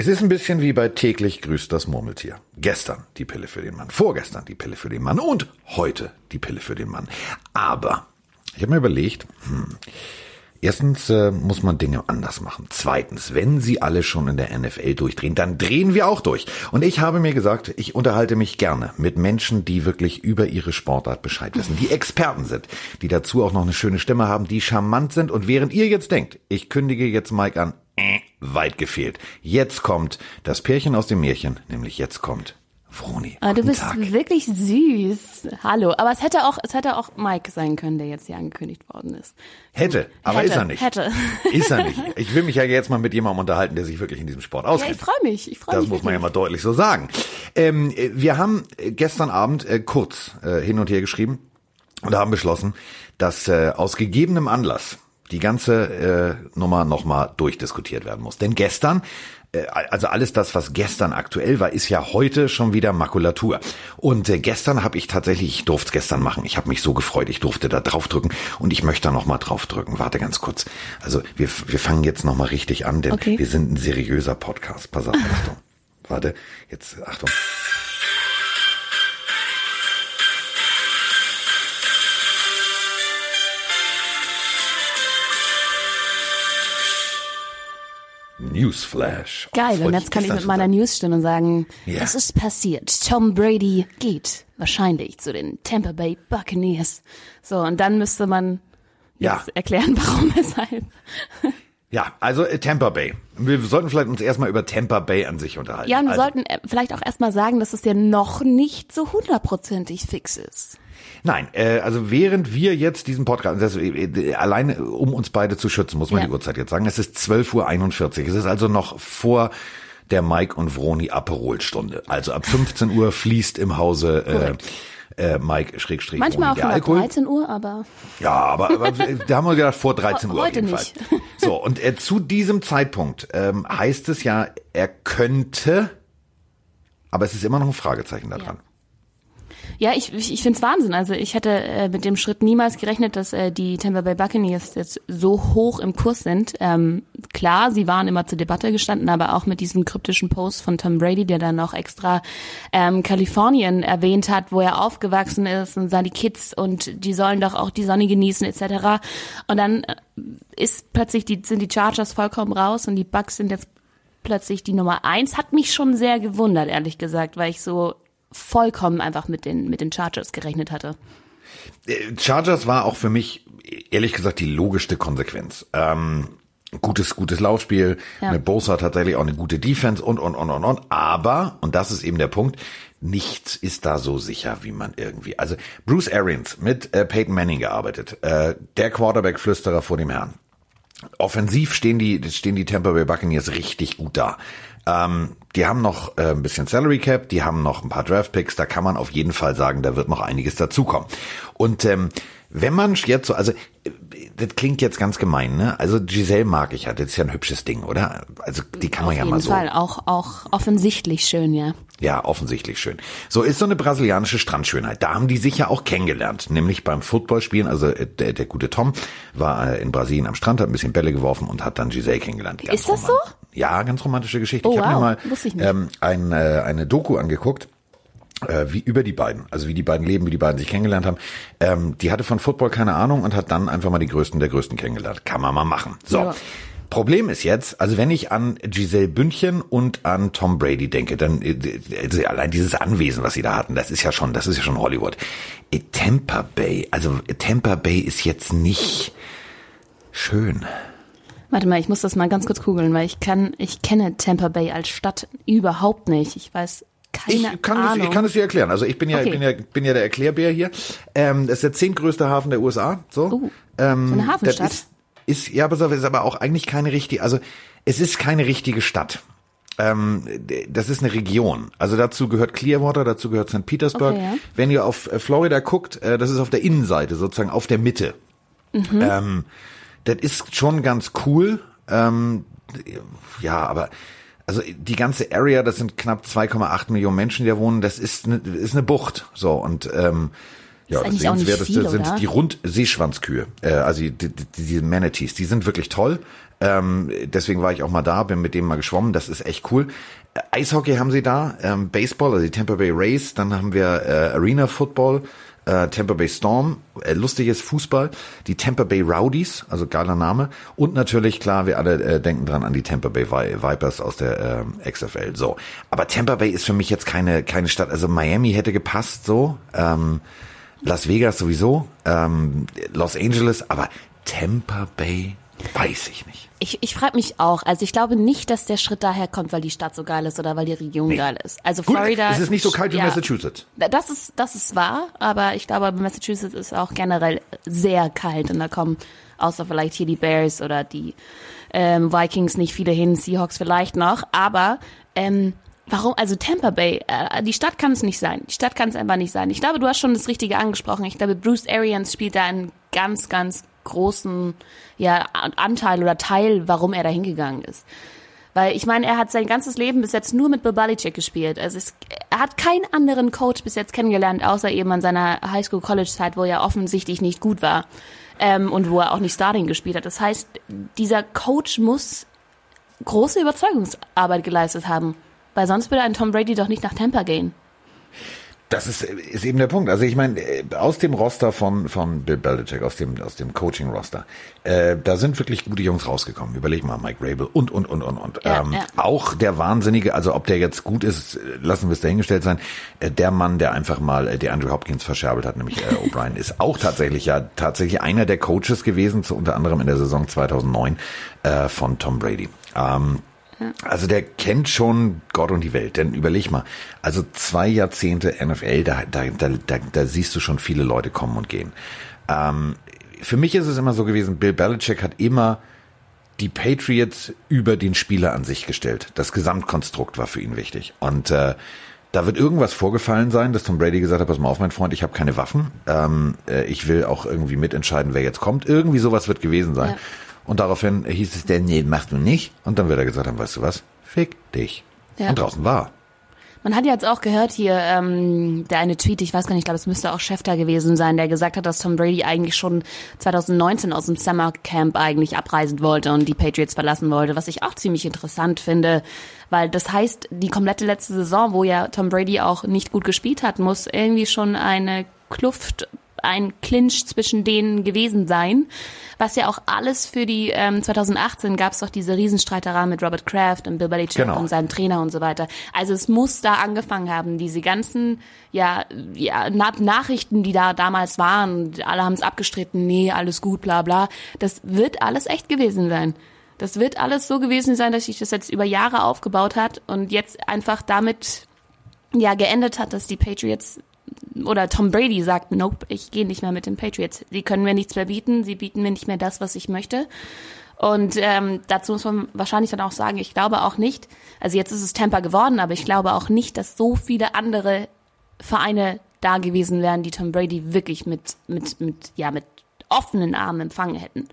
Es ist ein bisschen wie bei täglich grüßt das Murmeltier. Gestern die Pille für den Mann, vorgestern die Pille für den Mann und heute die Pille für den Mann. Aber ich habe mir überlegt, hm, Erstens äh, muss man Dinge anders machen. Zweitens, wenn sie alle schon in der NFL durchdrehen, dann drehen wir auch durch. Und ich habe mir gesagt, ich unterhalte mich gerne mit Menschen, die wirklich über ihre Sportart Bescheid wissen, die Experten sind, die dazu auch noch eine schöne Stimme haben, die charmant sind. Und während ihr jetzt denkt, ich kündige jetzt Mike an, äh, weit gefehlt. Jetzt kommt das Pärchen aus dem Märchen, nämlich jetzt kommt Vroni. Ah, du bist Tag. wirklich süß. Hallo. Aber es hätte auch, es hätte auch Mike sein können, der jetzt hier angekündigt worden ist. Hätte, aber Hätte, ist er nicht. hätte. Ist er nicht. Ich will mich ja jetzt mal mit jemandem unterhalten, der sich wirklich in diesem Sport Ja, auskennt. ich freue mich. Ich freue Das mich. muss man ja mal deutlich so sagen. Ähm, äh, wir haben äh, gestern Abend äh, kurz äh, hin und her geschrieben und haben beschlossen, dass äh, aus gegebenem Anlass die ganze äh, Nummer nochmal durchdiskutiert werden muss. Denn gestern, äh, also alles das, was gestern aktuell war, ist ja heute schon wieder Makulatur. Und äh, gestern habe ich tatsächlich, ich durfte es gestern machen, ich habe mich so gefreut, ich durfte da draufdrücken und ich möchte da nochmal draufdrücken. Warte ganz kurz. Also wir, wir fangen jetzt nochmal richtig an, denn Okay. wir sind ein seriöser Podcast. Pass auf, Achtung. Warte, jetzt Achtung. Newsflash. Geil, und jetzt kann ich mit meiner. Newsstimme sagen, Ja. es ist passiert. Tom Brady geht wahrscheinlich zu den Tampa Bay Buccaneers. So, und dann müsste man Ja. jetzt erklären, warum, weshalb. Ja, also äh, Tampa Bay. Wir sollten vielleicht uns erstmal über Tampa Bay an sich unterhalten. Ja, und wir also, sollten äh, vielleicht auch erstmal sagen, dass es ja noch nicht so hundertprozentig fix ist. Nein, äh, also während wir jetzt diesen Podcast, das, äh, alleine um uns beide zu schützen, muss man Ja. die Uhrzeit jetzt sagen, es ist 12.41 Uhr. Es ist also noch vor der Mike und Vroni Aperolstunde. Also ab 15 Uhr fließt im Hause Korrekt. äh, äh, Mike Schrägstrich Manchmal auch der ab Alkohol. 13 Uhr, aber Ja, aber, aber da haben wir gedacht, vor 13 Uhr auf Heute jeden nicht. Fall. So, und äh, zu diesem Zeitpunkt ähm, heißt es ja, er könnte, aber es ist immer noch ein Fragezeichen da dran. Ja, ich, ich, ich finde es Wahnsinn. Also ich hätte äh, mit dem Schritt niemals gerechnet, dass äh, die Tampa Bay Buccaneers jetzt so hoch im Kurs sind. Ähm, klar, sie waren immer zur Debatte gestanden, aber auch mit diesem kryptischen Post von Tom Brady, der dann noch extra ähm, Kalifornien erwähnt hat, wo er aufgewachsen ist und seine Kids und die sollen doch auch die Sonne genießen etc. Und dann äh, ist plötzlich die, sind die Chargers vollkommen raus und die Bucks sind jetzt plötzlich die Nummer eins. Hat mich schon sehr gewundert, ehrlich gesagt, weil ich so vollkommen einfach mit den, mit den Chargers gerechnet hatte. Äh, Chargers war auch für mich, ehrlich gesagt, die logischste Konsequenz. Ähm, gutes, gutes Laufspiel, Ja. mit Bosa tatsächlich auch eine gute Defense und, und, und, und, und. Aber, und das ist eben der Punkt, nichts ist da so sicher, wie man irgendwie, also Bruce Arians mit äh, Peyton Manning gearbeitet, äh, der Quarterback-Flüsterer vor dem Herrn. Offensiv stehen die, stehen die Tampa Bay Buccaneers richtig gut da. Ähm, die haben noch äh, ein bisschen Salary Cap, die haben noch ein paar Draft Picks, da kann man auf jeden Fall sagen, da wird noch einiges dazukommen. Und ähm, wenn man jetzt so, also das klingt jetzt ganz gemein, ne? Also Giselle mag ich ja, das ist ja ein hübsches Ding, oder? Also die kann man Auf ja jeden mal so. Fall. Auch, auch offensichtlich schön, ja. Ja, offensichtlich schön. So ist so eine brasilianische Strandschönheit. Da haben die sich ja auch kennengelernt, nämlich beim Footballspielen. Also äh, der, der gute Tom war äh, in Brasilien am Strand, hat ein bisschen Bälle geworfen und hat dann Giselle kennengelernt. Ganz Ist das roman- Ja, ganz romantische Geschichte. Oh, ich habe wow. mir mal ich ähm, ein, äh, eine Doku angeguckt. Äh, wie über die beiden, also wie die beiden leben, wie die beiden sich kennengelernt haben. Ähm, die hatte von Football keine Ahnung und hat dann einfach mal die Größten der Größten kennengelernt. Kann man mal machen. So. Ja. Problem ist jetzt, also wenn ich an Giselle Bündchen und an Tom Brady denke, dann also allein dieses Anwesen, was sie da hatten, das ist ja schon, das ist ja schon Hollywood. Tampa Bay, also Tampa Bay ist jetzt nicht schön. Warte mal, ich muss das mal ganz kurz googeln, weil ich kann, ich kenne Tampa Bay als Stadt überhaupt nicht. Ich weiß keine Ich kann, es, Ahnung. ich kann es dir erklären. Also ich bin ja, Okay. ich bin ja, bin ja der Erklärbär hier. Ähm, das ist der zehntgrößte Hafen der USA. So, ähm, so eine das Hafenstadt. Ist, ist ja, pass auf, ist aber auch eigentlich keine richtige. Also es ist keine richtige Stadt. Ähm, das ist eine Region. Also dazu gehört Clearwater, dazu gehört St. Petersburg. Okay, ja. Wenn ihr auf äh, Florida guckt, äh, das ist auf der Innenseite, sozusagen auf der Mitte. Mhm. Ähm, das ist schon ganz cool. Ähm, ja, aber also die ganze Area, das sind knapp 2,8 Millionen Menschen, die da wohnen, das ist eine, ist eine Bucht. So und ähm, Ja, das Sehenswerteste sind oder? die Rundseeschwanzkühe, äh, also die, die, diese Manatees, die sind wirklich toll. Ähm, deswegen war ich auch mal da, bin mit dem mal geschwommen, das ist echt cool. Eishockey haben sie da, ähm, Baseball, also die Tampa Bay Rays, dann haben wir äh, Arena Football, äh, Tampa Bay Storm, äh, lustiges Fußball, die Tampa Bay Rowdies, also geiler Name, und natürlich, klar, wir alle äh, denken dran an die Tampa Bay Vipers aus der äh, XFL. So, aber Tampa Bay ist für mich jetzt keine keine Stadt. Also Miami hätte gepasst, so. Ähm, Las Vegas sowieso, ähm, Los Angeles, aber Tampa Bay weiß ich nicht. Ich, ich frage mich auch. Also ich glaube nicht, dass der Schritt daher kommt, weil die Stadt so geil ist oder weil die Region nee. geil ist. Also Gut, Florida. Es ist nicht so kalt wie ja, Massachusetts. Das ist, das ist wahr, aber ich glaube, Massachusetts ist auch generell sehr kalt und da kommen außer vielleicht hier die Bears oder die ähm, Vikings nicht viele hin, Seahawks vielleicht noch, aber ähm, Warum? Also Tampa Bay, äh, die Stadt kann es nicht sein. Die Stadt kann es einfach nicht sein. Ich glaube, du hast schon das Richtige angesprochen. Ich glaube, Bruce Arians spielt da einen ganz, ganz großen ja, Anteil oder Teil, warum er da hingegangen ist. Weil ich meine, er hat sein ganzes Leben bis jetzt nur mit Belichick gespielt. Also es, er hat keinen anderen Coach bis jetzt kennengelernt, außer eben an seiner Highschool-College-Zeit, wo er offensichtlich nicht gut war ähm, und wo er auch nicht Starting gespielt hat. Das heißt, dieser Coach muss große Überzeugungsarbeit geleistet haben. Weil sonst würde ein Tom Brady doch nicht nach Tampa gehen. Das ist, ist eben der Punkt. Also ich meine, äh, aus dem Roster von, von Bill Belichick, aus dem, aus dem Coaching-Roster, äh, da sind wirklich gute Jungs rausgekommen. Überleg mal, Mike Rabel und, und, und, und, und. Ja, ähm, ja. Auch der Wahnsinnige, also ob der jetzt gut ist, lassen wir es dahingestellt sein. Äh, der Mann, der einfach mal äh, der Andrew Hopkins verscherbelt hat, nämlich äh, O'Brien, ist auch tatsächlich ja tatsächlich einer der Coaches gewesen, zu, unter anderem in der Saison 2009 äh, von Tom Brady. Ähm, also der kennt schon Gott und die Welt. Denn überleg mal, also zwei Jahrzehnte NFL, da, da, da, da, da siehst du schon viele Leute kommen und gehen. Ähm, für mich ist es immer so gewesen, Bill Belichick hat immer die Patriots über den Spieler an sich gestellt. Das Gesamtkonstrukt war für ihn wichtig. Und äh, da wird irgendwas vorgefallen sein, dass Tom Brady gesagt hat, pass mal auf, mein Freund, ich habe keine Waffen. Ähm, äh, ich will auch irgendwie mitentscheiden, wer jetzt kommt. Irgendwie sowas wird gewesen sein. Ja. Und daraufhin hieß es denn, nee, machst du nicht. Und dann wird er gesagt haben, weißt du was, fick dich. Ja. Und draußen war. Man hat ja jetzt auch gehört hier, ähm, der eine Tweet, ich weiß gar nicht, ich glaube, es müsste auch Schäfter gewesen sein, der gesagt hat, dass Tom Brady eigentlich schon 2019 aus dem Summer Camp eigentlich abreisen wollte und die Patriots verlassen wollte, was ich auch ziemlich interessant finde, weil das heißt, die komplette letzte Saison, wo ja Tom Brady auch nicht gut gespielt hat, muss irgendwie schon eine Kluft ein Clinch zwischen denen gewesen sein, was ja auch alles für die ähm, 2018 gab es doch diese Riesenstreiterei mit Robert Kraft und Bill Belichick genau. und seinem Trainer und so weiter. Also es muss da angefangen haben, diese ganzen ja, ja Na Nachrichten, die da damals waren, alle haben es abgestritten, nee, alles gut, bla bla. Das wird alles echt gewesen sein. Das wird alles so gewesen sein, dass sich das jetzt über Jahre aufgebaut hat und jetzt einfach damit ja geendet hat, dass die Patriots oder Tom Brady sagt, nope, ich gehe nicht mehr mit den Patriots. Sie können mir nichts mehr bieten, sie bieten mir nicht mehr das, was ich möchte. Und ähm, dazu muss man wahrscheinlich dann auch sagen, ich glaube auch nicht, also jetzt ist es Tampa geworden, aber ich glaube auch nicht, dass so viele andere Vereine da gewesen wären, die Tom Brady wirklich mit, mit, mit, ja, mit offenen Armen empfangen hätten.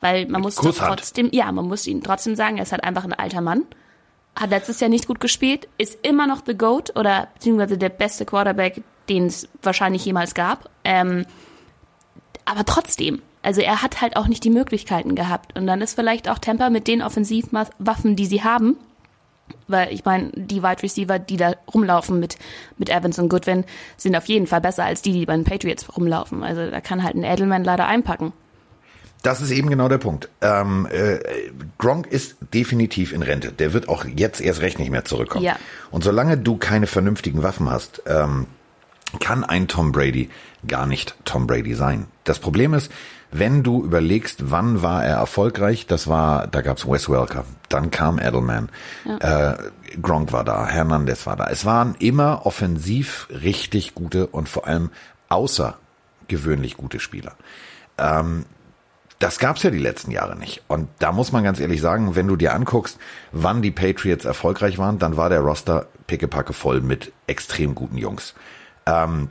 Weil man muss trotzdem, ja, man muss ihn trotzdem sagen, er ist halt einfach ein alter Mann hat letztes Jahr nicht gut gespielt, ist immer noch the GOAT oder beziehungsweise der beste Quarterback, den es wahrscheinlich jemals gab. Ähm, aber trotzdem, also er hat halt auch nicht die Möglichkeiten gehabt. Und dann ist vielleicht auch Tampa mit den Offensivwaffen, die sie haben, weil ich meine, die Wide Receiver, die da rumlaufen mit, mit Evans und Goodwin, sind auf jeden Fall besser als die, die bei den Patriots rumlaufen. Also da kann halt ein Edelman leider einpacken. Das ist eben genau der Punkt. Ähm, äh, Gronk ist definitiv in Rente. Der wird auch jetzt erst recht nicht mehr zurückkommen. Ja. Und solange du keine vernünftigen Waffen hast, ähm, kann ein Tom Brady gar nicht Tom Brady sein. Das Problem ist, wenn du überlegst, wann war er erfolgreich, das war, da gab's Wes Welker, dann kam Edelman, ja. äh, Gronk war da, Hernandez war da. Es waren immer offensiv richtig gute und vor allem außergewöhnlich gute Spieler. Ähm, das gab's ja die letzten Jahre nicht. Und da muss man ganz ehrlich sagen, wenn du dir anguckst, wann die Patriots erfolgreich waren, dann war der Roster pickepacke voll mit extrem guten Jungs. Ähm,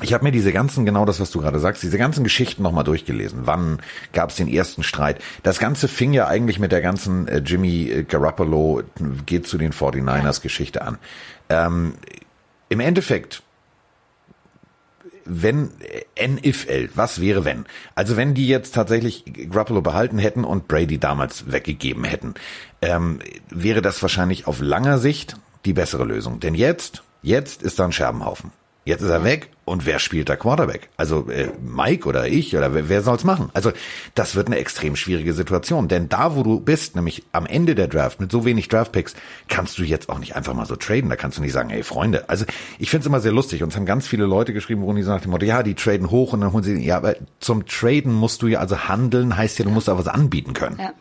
ich habe mir diese ganzen, genau das, was du gerade sagst, diese ganzen Geschichten nochmal durchgelesen. Wann gab's den ersten Streit? Das Ganze fing ja eigentlich mit der ganzen äh, Jimmy äh, Garoppolo geht zu den 49ers Geschichte an. Ähm, Im Endeffekt wenn NFL, was wäre wenn? Also wenn die jetzt tatsächlich Garoppolo behalten hätten und Brady damals weggegeben hätten, ähm, wäre das wahrscheinlich auf langer Sicht die bessere Lösung. Denn jetzt, jetzt ist da ein Scherbenhaufen. Jetzt ist er weg und wer spielt da Quarterback? Also äh, Mike oder ich oder wer, wer soll's machen? Also das wird eine extrem schwierige Situation, denn da wo du bist, nämlich am Ende der Draft mit so wenig Draftpicks, kannst du jetzt auch nicht einfach mal so traden. Da kannst du nicht sagen, hey Freunde. Also ich finde es immer sehr lustig. Uns haben ganz viele Leute geschrieben, wo die so nach dem Motto, ja, die traden hoch und dann holen sie, ja, aber zum Traden musst du ja also handeln, heißt ja, du musst auch was anbieten können. Ja.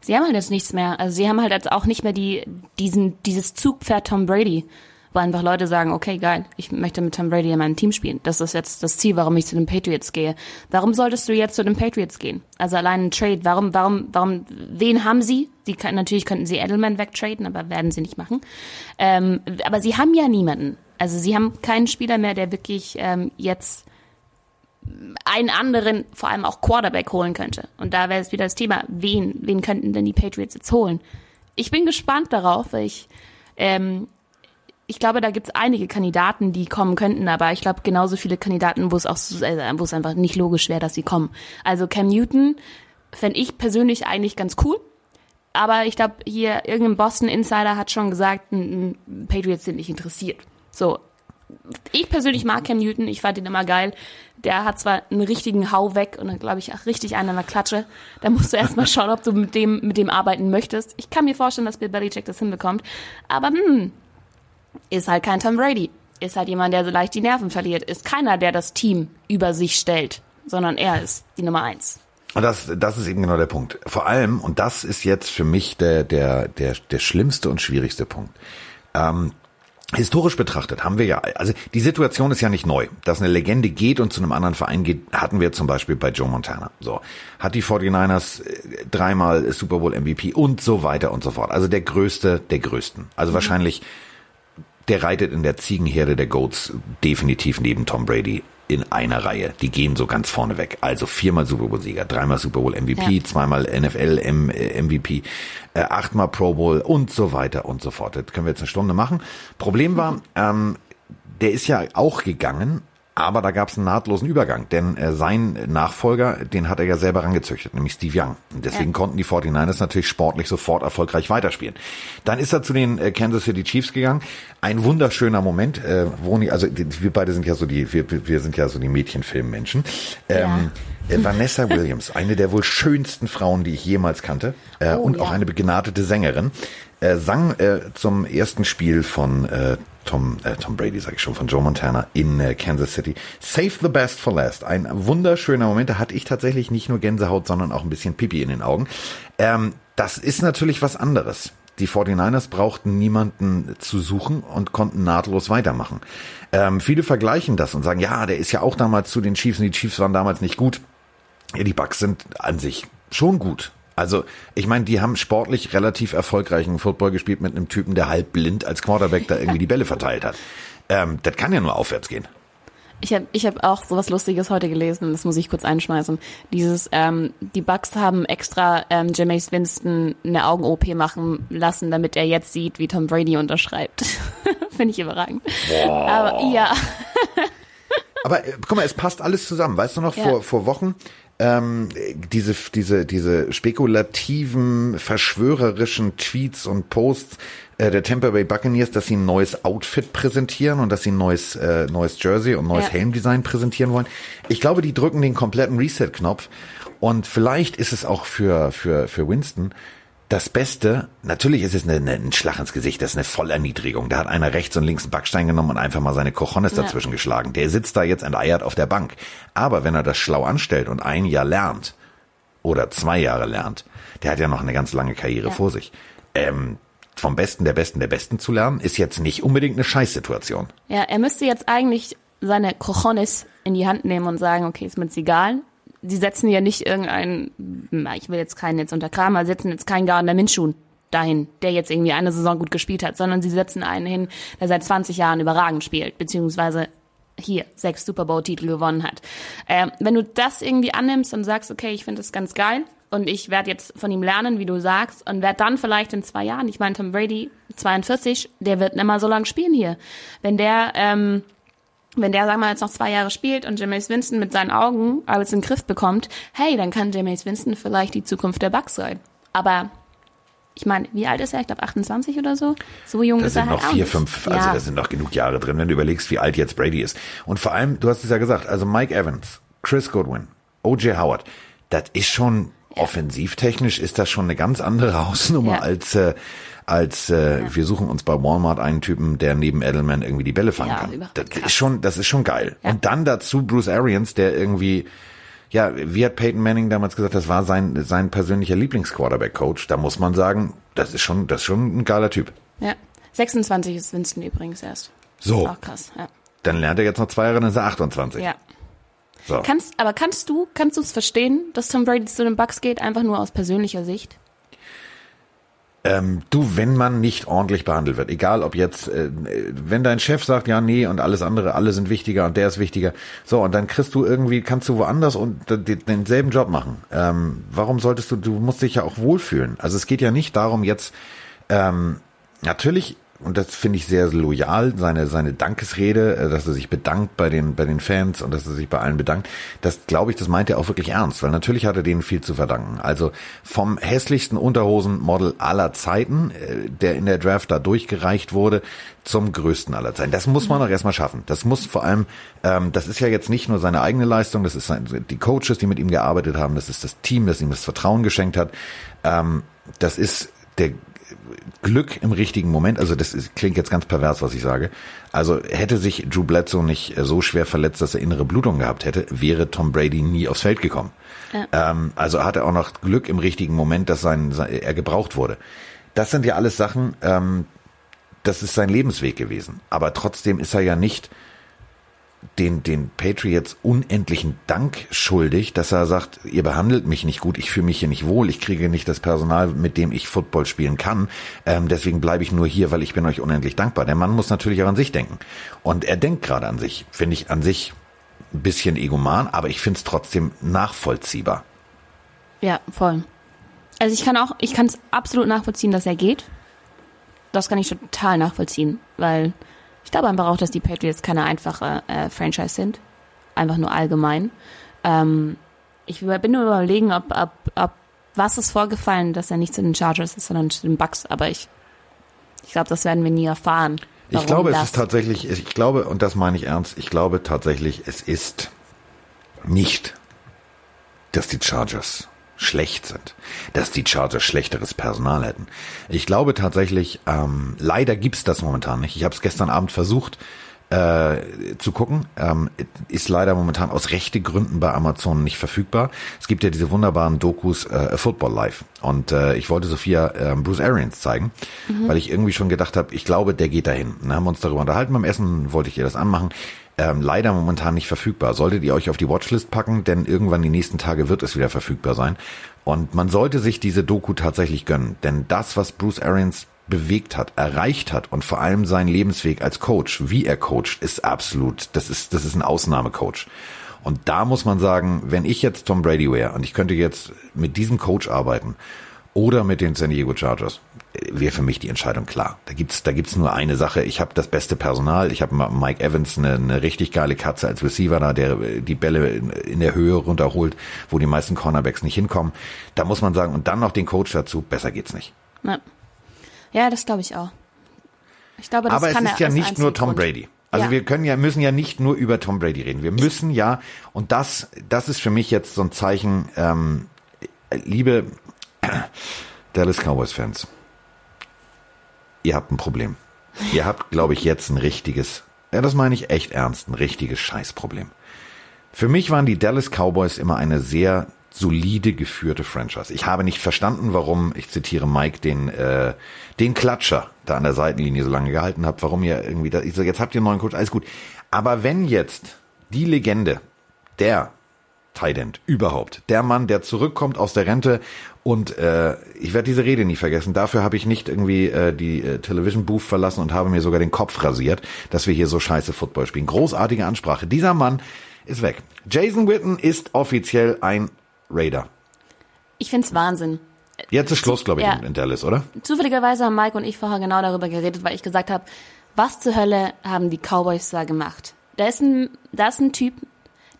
Sie haben halt jetzt nichts mehr. Also sie haben halt jetzt auch nicht mehr die diesen dieses Zugpferd Tom Brady wo einfach Leute sagen, okay, geil, ich möchte mit Tom Brady in meinem Team spielen. Das ist jetzt das Ziel, warum ich zu den Patriots gehe. Warum solltest du jetzt zu den Patriots gehen? Also allein ein Trade, warum, warum, warum, wen haben sie? Sie kann, natürlich könnten sie Edelman wegtraden, aber werden sie nicht machen. Ähm, aber sie haben ja niemanden. Also sie haben keinen Spieler mehr, der wirklich ähm, jetzt einen anderen, vor allem auch Quarterback holen könnte. Und da wäre es wieder das Thema, wen, wen könnten denn die Patriots jetzt holen? Ich bin gespannt darauf, weil ich ähm, ich glaube, da gibt es einige Kandidaten, die kommen könnten, aber ich glaube genauso viele Kandidaten, wo es auch äh, wo es einfach nicht logisch wäre, dass sie kommen. Also Cam Newton fände ich persönlich eigentlich ganz cool. Aber ich glaube, hier irgendein Boston Insider hat schon gesagt, Patriots sind nicht interessiert. So. Ich persönlich mag Cam Newton, ich fand ihn immer geil. Der hat zwar einen richtigen Hau weg und dann glaube ich auch richtig einen an der Klatsche. Da musst du erstmal schauen, ob du mit dem, mit dem arbeiten möchtest. Ich kann mir vorstellen, dass Bill Belichick das hinbekommt. Aber hm, ist halt kein Tom Brady. Ist halt jemand, der so leicht die Nerven verliert. Ist keiner, der das Team über sich stellt, sondern er ist die Nummer eins. Und das, das ist eben genau der Punkt. Vor allem, und das ist jetzt für mich der, der, der, der schlimmste und schwierigste Punkt. Ähm, Historisch betrachtet haben wir ja, also die Situation ist ja nicht neu. Dass eine Legende geht und zu einem anderen Verein geht, hatten wir zum Beispiel bei Joe Montana. So. Hat die 49ers äh, dreimal Super Bowl MVP und so weiter und so fort. Also der größte der größten. Also mhm. Der reitet in der Ziegenherde der Goats definitiv neben Tom Brady in einer Reihe. Die gehen so ganz vorne weg. Also viermal Super Bowl Sieger, dreimal Super Bowl MVP, ja. zweimal NFL M äh, MVP, äh, achtmal Pro Bowl und so weiter und so fort. Das können wir jetzt eine Stunde machen. Problem war, ähm, der ist ja auch gegangen, aber da gab es einen nahtlosen Übergang, denn äh, sein Nachfolger, den hat er ja selber rangezüchtet, nämlich Steve Young. Und deswegen ja. konnten die 49ers natürlich sportlich sofort erfolgreich weiterspielen. Dann ist er zu den äh, Kansas City Chiefs gegangen. Ein wunderschöner Moment, äh, wo nie, also wir beide sind ja so die, wir, wir sind ja so die Mädchenfilmmenschen. Ähm, ja. Äh, Vanessa Williams, eine der wohl schönsten Frauen, die ich jemals kannte, äh, oh, und ja. auch eine begnadete Sängerin, äh, sang äh, zum ersten Spiel von äh, Tom, äh, Tom Brady, sage ich schon, von Joe Montana in äh, Kansas City. Save the best for last. Ein wunderschöner Moment. Da hatte ich tatsächlich nicht nur Gänsehaut, sondern auch ein bisschen Pipi in den Augen. Ähm, das ist natürlich was anderes. Die 49ers brauchten niemanden zu suchen und konnten nahtlos weitermachen. Ähm, viele vergleichen das und sagen, ja, der ist ja auch damals zu den Chiefs und die Chiefs waren damals nicht gut. Ja, die Bucks sind an sich schon gut. Also, ich meine, die haben sportlich relativ erfolgreichen Football gespielt mit einem Typen, der halb blind als Quarterback da irgendwie die Bälle verteilt hat. Ähm, das kann ja nur aufwärts gehen. Ich habe ich hab auch sowas Lustiges heute gelesen, das muss ich kurz einschmeißen. Dieses, ähm, die Bucks haben extra ähm, Jameis Winston eine Augen-OP machen lassen, damit er jetzt sieht, wie Tom Brady unterschreibt. Finde ich überragend. Boah. Aber ja. Aber äh, guck mal, es passt alles zusammen. Weißt du noch, ja. vor, vor Wochen ähm, diese, diese, diese spekulativen, verschwörerischen Tweets und Posts äh, der Tampa Bay Buccaneers, dass sie ein neues Outfit präsentieren und dass sie ein neues, äh, neues Jersey und neues ja. Helmdesign präsentieren wollen. Ich glaube, die drücken den kompletten Reset-Knopf und vielleicht ist es auch für, für, für Winston das Beste, natürlich ist es eine, eine, ein Schlag ins Gesicht, das ist eine Vollerniedrigung. Da hat einer rechts und links einen Backstein genommen und einfach mal seine Cojones ja. dazwischen geschlagen. Der sitzt da jetzt enteiert auf der Bank. Aber wenn er das schlau anstellt und ein Jahr lernt oder zwei Jahre lernt, der hat ja noch eine ganz lange Karriere ja. vor sich. Ähm, vom Besten der Besten der Besten zu lernen, ist jetzt nicht unbedingt eine Scheißsituation. Ja, er müsste jetzt eigentlich seine Cojones in die Hand nehmen und sagen, okay, ist mir jetzt egal, die setzen ja nicht irgendeinen, ich will jetzt keinen jetzt untergraben, aber setzen jetzt keinen Gardner Minshew dahin, der jetzt irgendwie eine Saison gut gespielt hat, sondern sie setzen einen hin, der seit 20 Jahren überragend spielt, beziehungsweise hier sechs Super Bowl-Titel gewonnen hat. Ähm, wenn du das irgendwie annimmst und sagst, okay, ich finde das ganz geil und ich werde jetzt von ihm lernen, wie du sagst, und werde dann vielleicht in zwei Jahren, ich meine Tom Brady 42, der wird nicht mal so lange spielen hier. Wenn der ähm, wenn der, sagen wir mal, jetzt noch zwei Jahre spielt und Jameis Winston mit seinen Augen alles in den Griff bekommt, hey, dann kann Jameis Winston vielleicht die Zukunft der Bucks sein. Aber ich meine, wie alt ist er? Ich glaube 28 oder so. So jung Da ist er sind halt noch auch vier, nicht. fünf, also ja. da sind noch genug Jahre drin, wenn du überlegst, wie alt jetzt Brady ist. Und vor allem, du hast es ja gesagt, also Mike Evans, Chris Goodwin, O.J. Howard, das ist schon, offensivtechnisch ist das schon eine ganz andere Hausnummer Ja. als, äh, als äh, wir suchen uns bei Walmart einen Typen, der neben Edelman irgendwie die Bälle fangen Ja, kann. Das krass. ist schon, das ist schon geil. Ja. Und dann dazu Bruce Arians, der irgendwie ja, wie hat Peyton Manning damals gesagt, das war sein, sein persönlicher Lieblingsquarterback-Coach. Da muss man sagen, das ist schon, das ist schon ein geiler Typ. ja. 26 ist Winston übrigens erst. So. Auch krass, ja. Dann lernt er jetzt noch zwei Jahre, dann ist er 28. Ja. So. Kannst, aber kannst du, kannst du es verstehen, dass Tom Brady zu den Bucks geht, einfach nur aus persönlicher Sicht? Ähm, du, wenn man nicht ordentlich behandelt wird, egal ob jetzt, äh, wenn dein Chef sagt, ja, nee, und alles andere, alle sind wichtiger und der ist wichtiger, so, und dann kriegst du irgendwie, kannst du woanders und denselben Job machen. Ähm, warum solltest du, du musst dich ja auch wohlfühlen. Also es geht ja nicht darum, jetzt, ähm, natürlich, und das finde ich sehr loyal, seine, seine Dankesrede, äh, dass er sich bedankt bei den, bei den Fans und dass er sich bei allen bedankt. Das glaube ich, das meint er auch wirklich ernst, weil natürlich hat er denen viel zu verdanken. Also vom hässlichsten Unterhosenmodel aller Zeiten, äh, der in der Draft da durchgereicht wurde, zum größten aller Zeiten. Das muss man auch erstmal schaffen. Das muss vor allem, ähm, das ist ja jetzt nicht nur seine eigene Leistung, das ist sein, die Coaches, die mit ihm gearbeitet haben, das ist das Team, das ihm das Vertrauen geschenkt hat. Ähm, das ist der Glück im richtigen Moment, also das ist, klingt jetzt ganz pervers, was ich sage. Also hätte sich Drew Bledsoe nicht äh, so schwer verletzt, dass er innere Blutung gehabt hätte, wäre Tom Brady nie aufs Feld gekommen. Ähm, also hat er auch noch Glück im richtigen Moment, dass sein, sein, er gebraucht wurde. Das sind ja alles Sachen, ähm, das ist sein Lebensweg gewesen. Aber trotzdem ist er ja nicht den, den Patriots unendlichen Dank schuldig, dass er sagt, ihr behandelt mich nicht gut, ich fühle mich hier nicht wohl, ich kriege nicht das Personal, mit dem ich Football spielen kann. Ähm, deswegen bleibe ich nur hier, weil ich bin euch unendlich dankbar. Der Mann muss natürlich auch an sich denken. Und er denkt gerade an sich. Finde ich an sich ein bisschen egoman, aber ich finde es trotzdem nachvollziehbar. Ja, voll. Also ich kann auch, ich kann es absolut nachvollziehen, dass er geht. Das kann ich total nachvollziehen, weil ich glaube einfach auch, dass die Patriots keine einfache äh, Franchise sind. Einfach nur allgemein. Ähm, ich bin nur überlegen, ob, ob, ob was ist vorgefallen, dass er nicht zu den Chargers ist, sondern zu den Bucks. Aber ich, ich glaube, das werden wir nie erfahren. Ich glaube, es ist tatsächlich, ich glaube, und das meine ich ernst, ich glaube tatsächlich, es ist nicht, dass die Chargers schlecht sind, dass die Chargers schlechteres Personal hätten. Ich glaube tatsächlich, ähm, leider gibt's das momentan nicht. Ich habe es gestern Abend versucht äh, zu gucken, ähm, ist leider momentan aus rechte Gründen bei Amazon nicht verfügbar. Es gibt ja diese wunderbaren Dokus äh, Football Live und äh, ich wollte Sophia äh, Bruce Arians zeigen, weil ich irgendwie schon gedacht habe, ich glaube, der geht dahin. Dann haben wir uns darüber unterhalten beim Essen, wollte ich ihr das anmachen. Ähm, leider momentan nicht verfügbar. Solltet ihr euch auf die Watchlist packen, denn irgendwann die nächsten Tage wird es wieder verfügbar sein. Und man sollte sich diese Doku tatsächlich gönnen, denn das, was Bruce Arians bewegt hat, erreicht hat und vor allem seinen Lebensweg als Coach, wie er coacht, ist absolut, das ist, das ist ein Ausnahmecoach. Und da muss man sagen, wenn ich jetzt Tom Brady wäre und ich könnte jetzt mit diesem Coach arbeiten oder mit den San Diego Chargers, wäre für mich die Entscheidung klar. Da gibt's, da gibt's nur eine Sache. Ich habe das beste Personal. Ich habe Mike Evans, eine, eine richtig geile Katze als Receiver da, der die Bälle in, in der Höhe runterholt, wo die meisten Cornerbacks nicht hinkommen. Da muss man sagen, und dann noch den Coach dazu, besser geht's nicht. Ja, ja das glaube ich auch. Ich glaube, das Aber es kann ist er ja nicht nur Tom Grund. Brady. Also Ja. wir können ja, müssen ja nicht nur über Tom Brady reden. Wir müssen ja, und das, das ist für mich jetzt so ein Zeichen, ähm, liebe Dallas Cowboys Fans, ihr habt ein Problem. Ihr habt, glaube ich, jetzt ein richtiges, ja, das meine ich echt ernst, ein richtiges Scheißproblem. Für mich waren die Dallas Cowboys immer eine sehr solide geführte Franchise. Ich habe nicht verstanden, warum, ich zitiere Mike, den, äh, den Klatscher da an der Seitenlinie so lange gehalten habt, warum ihr irgendwie da, ich so, jetzt habt ihr einen neuen Coach, alles gut. Aber wenn jetzt die Legende, der Tight End überhaupt, der Mann, der zurückkommt aus der Rente und äh, ich werde diese Rede nie vergessen. Dafür habe ich nicht irgendwie äh, die äh, Television Booth verlassen und habe mir sogar den Kopf rasiert, dass wir hier so scheiße Football spielen. Großartige Ansprache. Dieser Mann ist weg. Jason Witten ist offiziell ein Raider. Ich find's Wahnsinn. Jetzt ist Schluss, glaube ich, Ja. in, Dallas, oder? Zufälligerweise haben Mike und ich vorher genau darüber geredet, weil ich gesagt habe, was zur Hölle haben die Cowboys da gemacht? Da ist ein, da ist ein Typ,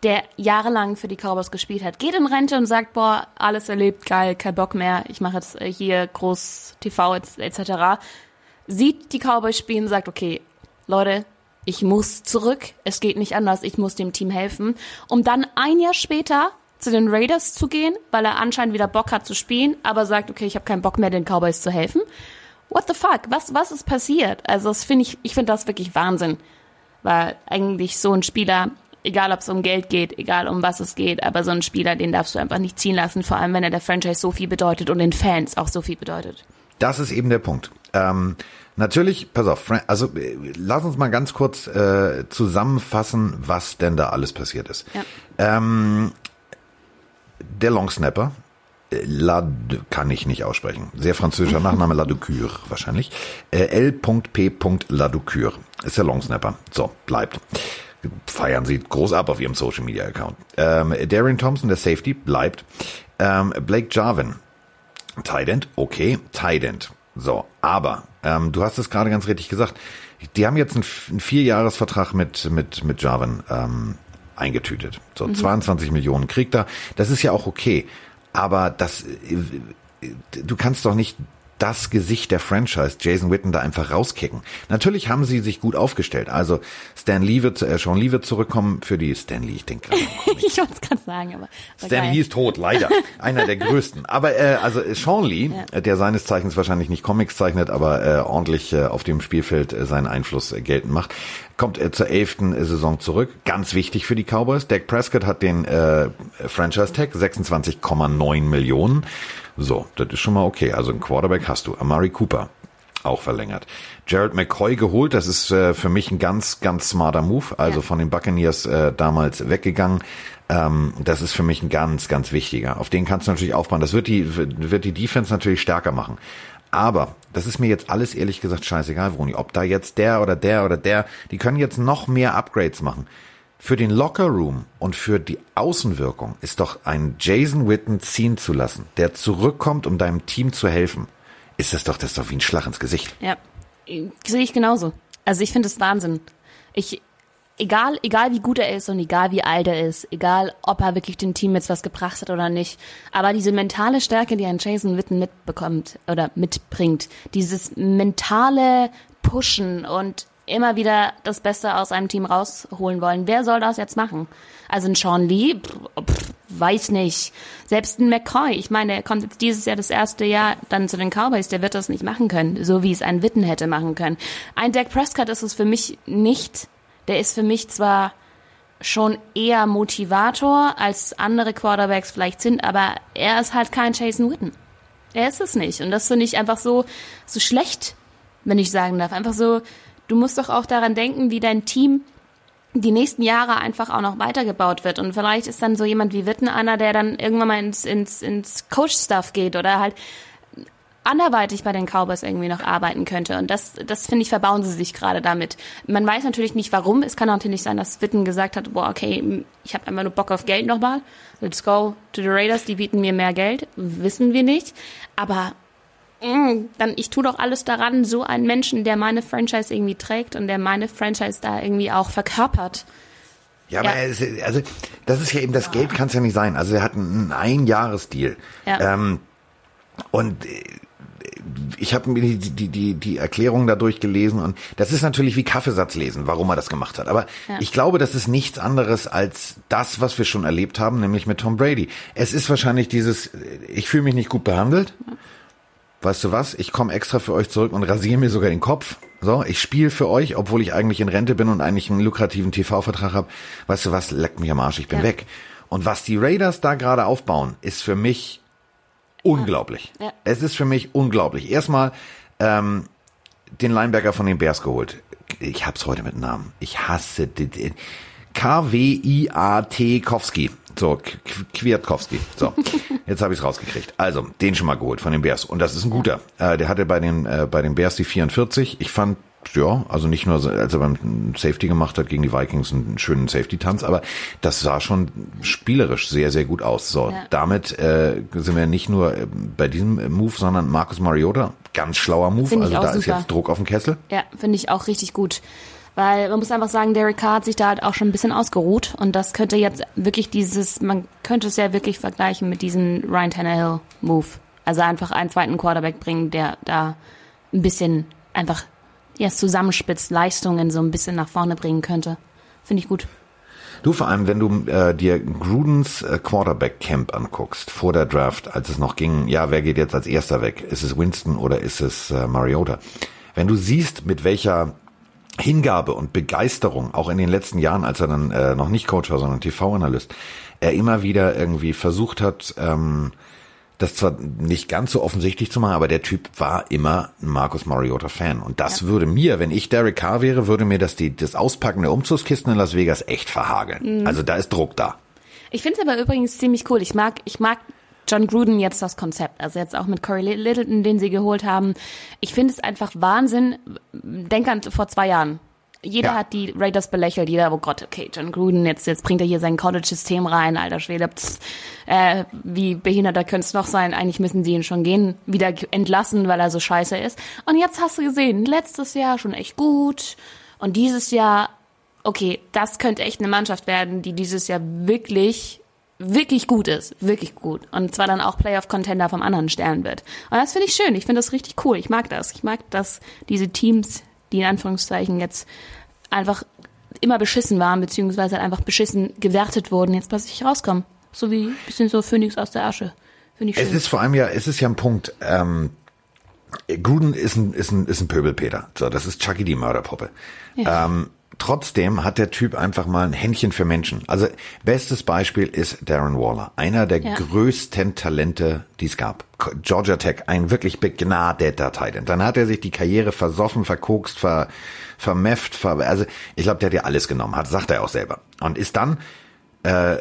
der jahrelang für die Cowboys gespielt hat, geht in Rente und sagt, boah, alles erlebt, geil, kein Bock mehr, ich mache jetzt hier groß TV etc. Sieht die Cowboys spielen, sagt, okay, Leute, ich muss zurück, es geht nicht anders, ich muss dem Team helfen, um dann ein Jahr später zu den Raiders zu gehen, weil er anscheinend wieder Bock hat zu spielen, aber sagt, okay, ich habe keinen Bock mehr, den Cowboys zu helfen. What the fuck? Was was ist passiert? Also das finde ich, ich finde das wirklich Wahnsinn, weil eigentlich so ein Spieler egal ob es um Geld geht, egal um was es geht, aber so ein Spieler, den darfst du einfach nicht ziehen lassen, vor allem wenn er der Franchise so viel bedeutet und den Fans auch so viel bedeutet. Das ist eben der Punkt. Ähm, natürlich, pass auf, also äh, lass uns mal ganz kurz äh, zusammenfassen, was denn da alles passiert ist. Ja. Ähm, der Longsnapper, äh, La, kann ich nicht aussprechen. Sehr französischer Nachname Laducure wahrscheinlich. Äh, L.P. Laducure ist der Longsnapper. So, bleibt feiern sie groß ab auf ihrem Social Media Account. Ähm, Darian Thompson, der Safety, bleibt. Ähm, Blake Jarvin, Tight okay, Tight So, aber ähm, du hast es gerade ganz richtig gesagt. Die haben jetzt einen, einen Vierjahresvertrag mit mit mit Jarvin ähm, eingetütet. So mhm. 22 Millionen kriegt er. Das ist ja auch okay. Aber das, du kannst doch nicht das Gesicht der Franchise, Jason Witten, da einfach rauskicken. Natürlich haben sie sich gut aufgestellt. Also Stan Lee wird, äh, Sean Lee wird zurückkommen für die Stan Lee, ich denke gerade. ich wollte es gerade sagen, aber. Stan geil. Lee ist tot, leider. Einer der größten. Aber äh, also Sean Lee, ja. Äh, der seines Zeichens wahrscheinlich nicht Comics zeichnet, aber äh, ordentlich äh, auf dem Spielfeld äh, seinen Einfluss äh, geltend macht, kommt er zur elften Saison zurück. Ganz wichtig für die Cowboys. Dak Prescott hat den äh, Franchise Tag 26,9 Millionen. So, das ist schon mal okay. Also ein Quarterback hast du. Amari Cooper auch verlängert. Jared McCoy geholt, das ist äh, für mich ein ganz, ganz smarter Move. Also ja. von den Buccaneers äh, damals weggegangen. Ähm, das ist für mich ein ganz, ganz wichtiger. Auf den kannst du natürlich aufbauen. Das wird die, wird die Defense natürlich stärker machen. Aber das ist mir jetzt alles ehrlich gesagt scheißegal, Vroni. Ob da jetzt der oder der oder der, die können jetzt noch mehr Upgrades machen. Für den Locker Room und für die Außenwirkung ist doch ein Jason Witten ziehen zu lassen, der zurückkommt, um deinem Team zu helfen. Ist das doch, das ist doch wie ein Schlag ins Gesicht. Ja, sehe ich genauso. Also ich finde es Wahnsinn. Ich, egal, egal wie gut er ist und egal wie alt er ist, egal ob er wirklich dem Team jetzt was gebracht hat oder nicht, aber diese mentale Stärke, die ein Jason Witten mitbekommt oder mitbringt, dieses mentale Pushen und immer wieder das Beste aus einem Team rausholen wollen. Wer soll das jetzt machen? Also ein Sean Lee, pff, pff, weiß nicht. Selbst ein McCoy, ich meine, er kommt jetzt dieses Jahr das erste Jahr dann zu den Cowboys, der wird das nicht machen können, so wie es ein Witten hätte machen können. Ein Dak Prescott ist es für mich nicht. Der ist für mich zwar schon eher Motivator, als andere Quarterbacks vielleicht sind, aber er ist halt kein Jason Witten. Er ist es nicht. Und das finde ich einfach so, so schlecht, wenn ich sagen darf. Einfach so, du musst doch auch daran denken, wie dein Team die nächsten Jahre einfach auch noch weitergebaut wird. Und vielleicht ist dann so jemand wie Witten einer, der dann irgendwann mal ins, ins, ins Coach-Stuff geht oder halt anderweitig bei den Cowboys irgendwie noch arbeiten könnte. Und das, das finde ich, verbauen sie sich gerade damit. Man weiß natürlich nicht, warum. Es kann natürlich sein, dass Witten gesagt hat, boah, okay, ich habe einfach nur Bock auf Geld nochmal. Let's go to the Raiders, die bieten mir mehr Geld. Wissen wir nicht. Aber dann ich tue doch alles daran, so einen Menschen, der meine Franchise irgendwie trägt und der meine Franchise da irgendwie auch verkörpert. Ja, aber ja. Es, also das ist ja eben das Geld kann es ja nicht sein. Also er hat einen Einjahresdeal. Ja. Ähm, und äh, ich habe mir die, die, die, die Erklärung dadurch gelesen und das ist natürlich wie Kaffeesatz lesen, warum er das gemacht hat. Aber ja. ich glaube, das ist nichts anderes als das, was wir schon erlebt haben, nämlich mit Tom Brady. Es ist wahrscheinlich dieses, ich fühle mich nicht gut behandelt. Ja weißt du was, ich komme extra für euch zurück und rasiere mir sogar den Kopf. So, ich spiele für euch, obwohl ich eigentlich in Rente bin und eigentlich einen lukrativen TV-Vertrag habe. Weißt du was, leckt mich am Arsch, ich bin ja. weg. Und was die Raiders da gerade aufbauen, ist für mich unglaublich. Ja. Es ist für mich unglaublich. Erstmal ähm, den Linebacker von den Bears geholt. Ich hab's heute mit Namen. Ich hasse den. K-W-I-A-T Kowski. So, Kwiatkowski. So, jetzt habe ich es rausgekriegt. Also, den schon mal geholt von den Bears. Und das ist ein guter. Äh, der hatte bei den, äh, bei den Bears die 44. Ich fand, ja, also nicht nur, als er beim Safety gemacht hat gegen die Vikings einen schönen Safety-Tanz, aber das sah schon spielerisch sehr, sehr gut aus. So, ja. damit äh, sind wir nicht nur äh, bei diesem Move, sondern Marcus Mariota, ganz schlauer Move. Also da super. ist jetzt Druck auf dem Kessel. Ja, finde ich auch richtig gut. Weil man muss einfach sagen, Derek Carr hat sich da halt auch schon ein bisschen ausgeruht und das könnte jetzt wirklich dieses, man könnte es ja wirklich vergleichen mit diesem Ryan Tannehill Move. Also einfach einen zweiten Quarterback bringen, der da ein bisschen einfach erst zusammenspitzt, Leistungen so ein bisschen nach vorne bringen könnte. Finde ich gut. Du vor allem, wenn du äh, dir Grudens äh, Quarterback Camp anguckst vor der Draft, als es noch ging, ja, wer geht jetzt als erster weg? Ist es Winston oder ist es äh, Mariota? Wenn du siehst, mit welcher Hingabe und Begeisterung, auch in den letzten Jahren, als er dann äh, noch nicht Coach war, sondern TV-Analyst, er immer wieder irgendwie versucht hat, ähm, das zwar nicht ganz so offensichtlich zu machen, aber der Typ war immer ein Markus Mariota Fan. Und das ja. würde mir, wenn ich Derek Carr wäre, würde mir das, die, das Auspacken der Umzugskisten in Las Vegas echt verhageln. Mhm. Also da ist Druck da. Ich finde es aber übrigens ziemlich cool. Ich mag, ich mag John Gruden jetzt das Konzept. Also jetzt auch mit Corey Littleton, den sie geholt haben. Ich finde es einfach Wahnsinn. Denk an vor zwei Jahren jeder ja. hat die Raiders belächelt, jeder, oh Gott, okay, John Gruden, jetzt, jetzt bringt er hier sein College-System rein, alter Schwede, pss, äh, wie behinderter könnte es noch sein, eigentlich müssen sie ihn schon gehen, wieder entlassen, weil er so scheiße ist. Und jetzt hast du gesehen, letztes Jahr schon echt gut und dieses Jahr, okay, das könnte echt eine Mannschaft werden, die dieses Jahr wirklich wirklich gut ist, wirklich gut. Und zwar dann auch Playoff-Contender vom anderen Stern wird. Und das finde ich schön. Ich finde das richtig cool. Ich mag das. Ich mag, dass diese Teams die in Anführungszeichen jetzt einfach immer beschissen waren, beziehungsweise einfach beschissen gewertet wurden, jetzt plötzlich rauskommen. So wie ein bisschen so Phoenix aus der Asche. Finde ich schön. Es ist vor allem ja, es ist ja ein Punkt, ähm, Gruden ist ein, ist ein, ist ein Pöbelpeter. So, das ist Chucky die Mörderpuppe. Ja. Ähm, trotzdem hat der Typ einfach mal ein Händchen für Menschen. Also bestes Beispiel ist Darren Waller, einer der ja. größten Talente, die es gab. Georgia Tech, ein wirklich begnadeter Titan. Dann hat er sich die Karriere versoffen, verkokst, ver, vermefft, ver, also ich glaube, der hat ja alles genommen, hat, sagt er auch selber. Und ist dann äh,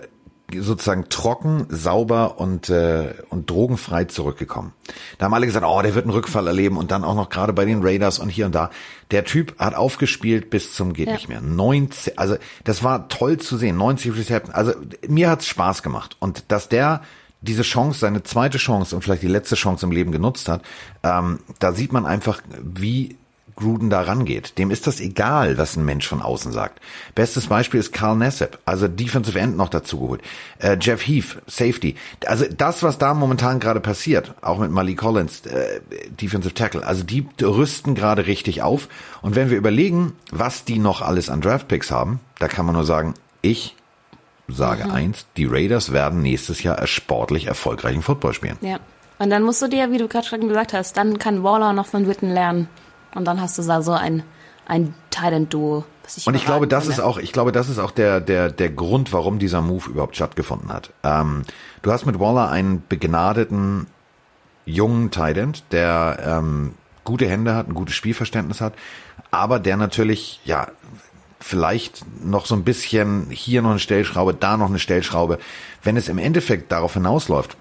sozusagen trocken, sauber und, äh, und drogenfrei zurückgekommen. Da haben alle gesagt, oh, der wird einen Rückfall erleben und dann auch noch gerade bei den Raiders und hier und da. Der Typ hat aufgespielt bis zum geht ja. nicht mehr. 90, also das war toll zu sehen. 90 Receptions. Also mir hat's Spaß gemacht. Und dass der diese Chance, seine zweite Chance und vielleicht die letzte Chance im Leben genutzt hat, ähm, da sieht man einfach, wie Gruden da rangeht. Dem ist das egal, was ein Mensch von außen sagt. Bestes Beispiel ist Carl Nassib, also Defensive End noch dazu geholt. Äh, Jeff Heath, Safety. Also das, was da momentan gerade passiert, auch mit Malik Collins, äh, Defensive Tackle, also die rüsten gerade richtig auf. Und wenn wir überlegen, was die noch alles an Draftpicks haben, da kann man nur sagen, ich sage mhm. eins, die Raiders werden nächstes Jahr sportlich erfolgreichen Football spielen. Ja. Und dann musst du dir, wie du gerade schon gesagt hast, dann kann Waller noch von Witten lernen. Und dann hast du da so ein, ein Talent-Duo. Und ich glaube, das ist auch, ich glaube, das ist auch der, der, der Grund, warum dieser Move überhaupt stattgefunden hat. Ähm, du hast mit Waller einen begnadeten jungen Tight der ähm, gute Hände hat, ein gutes Spielverständnis hat, aber der natürlich, ja, vielleicht noch so ein bisschen hier noch eine Stellschraube, da noch eine Stellschraube. Wenn es im Endeffekt darauf hinausläuft,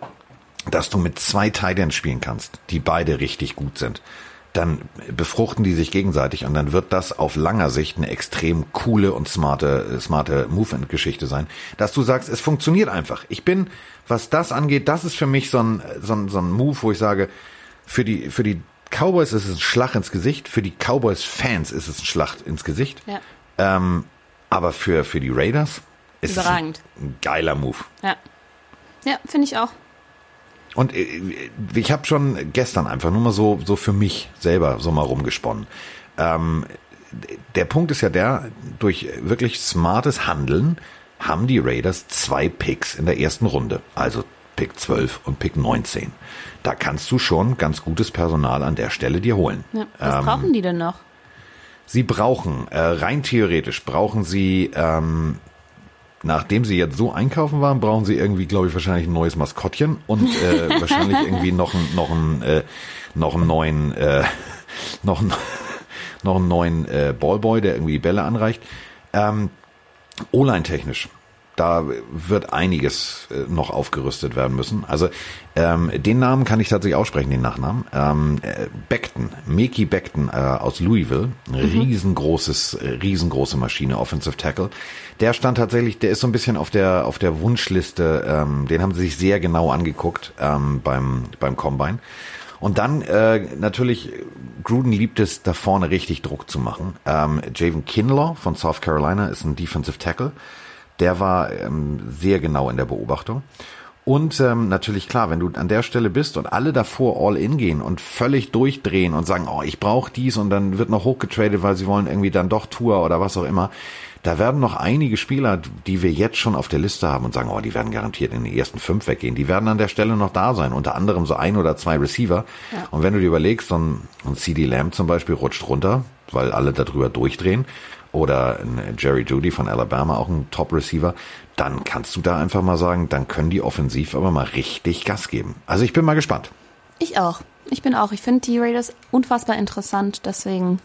dass du mit zwei Titans spielen kannst, die beide richtig gut sind, dann befruchten die sich gegenseitig und dann wird das auf langer Sicht eine extrem coole und smarte, smarte Movement-Geschichte sein, dass du sagst, es funktioniert einfach. Ich bin, was das angeht, das ist für mich so ein, so ein, so ein Move, wo ich sage, für die, für die Cowboys ist es ein Schlag ins Gesicht, für die Cowboys-Fans ist es ein Schlag ins Gesicht. Ja. Ähm, aber für, für die Raiders ist Überragend. es ein geiler Move. Ja. Ja, finde ich auch. Und äh, ich habe schon gestern einfach nur mal so, so für mich selber so mal rumgesponnen. Ähm, der Punkt ist ja der, durch wirklich smartes Handeln haben die Raiders zwei Picks in der ersten Runde. Also Pick 12 und Pick 19. Da kannst du schon ganz gutes Personal an der Stelle dir holen. Ja, was ähm, brauchen die denn noch? Sie brauchen, äh, rein theoretisch, brauchen sie ähm, nachdem sie jetzt so einkaufen waren, brauchen sie irgendwie, glaube ich, wahrscheinlich ein neues Maskottchen und äh, wahrscheinlich irgendwie noch ein, noch ein, äh, noch einen neuen, äh, noch einen, noch einen neuen äh, Ballboy, der irgendwie Bälle anreicht. Ähm, O-Line technisch da wird einiges äh, noch aufgerüstet werden müssen. Also ähm, den Namen kann ich tatsächlich aussprechen, den Nachnamen. Ähm, äh, Beckton, Meki Beckton äh, aus Louisville, mhm. riesengroßes, äh, riesengroße Maschine, Offensive Tackle. Der stand tatsächlich, der ist so ein bisschen auf der auf der Wunschliste. Ähm, den haben sie sich sehr genau angeguckt ähm, beim beim Combine. Und dann äh, natürlich, Gruden liebt es, da vorne richtig Druck zu machen. Ähm, Javen Kinlaw von South Carolina ist ein Defensive Tackle. Der war ähm, sehr genau in der Beobachtung. Und ähm, natürlich klar, wenn du an der Stelle bist und alle davor all in gehen und völlig durchdrehen und sagen, oh, ich brauche dies und dann wird noch hochgetradet, weil sie wollen irgendwie dann doch Tour oder was auch immer. Da werden noch einige Spieler, die wir jetzt schon auf der Liste haben und sagen, oh, die werden garantiert in den ersten fünf weggehen, die werden an der Stelle noch da sein. Unter anderem so ein oder zwei Receiver. Ja. Und wenn du dir überlegst, so ein, ein CD Lamb zum Beispiel rutscht runter, weil alle darüber durchdrehen oder ein Jerry Judy von Alabama, auch ein Top-Receiver, dann kannst du da einfach mal sagen, dann können die offensiv aber mal richtig Gas geben. Also ich bin mal gespannt. Ich auch. Ich bin auch. Ich finde die Raiders unfassbar interessant, deswegen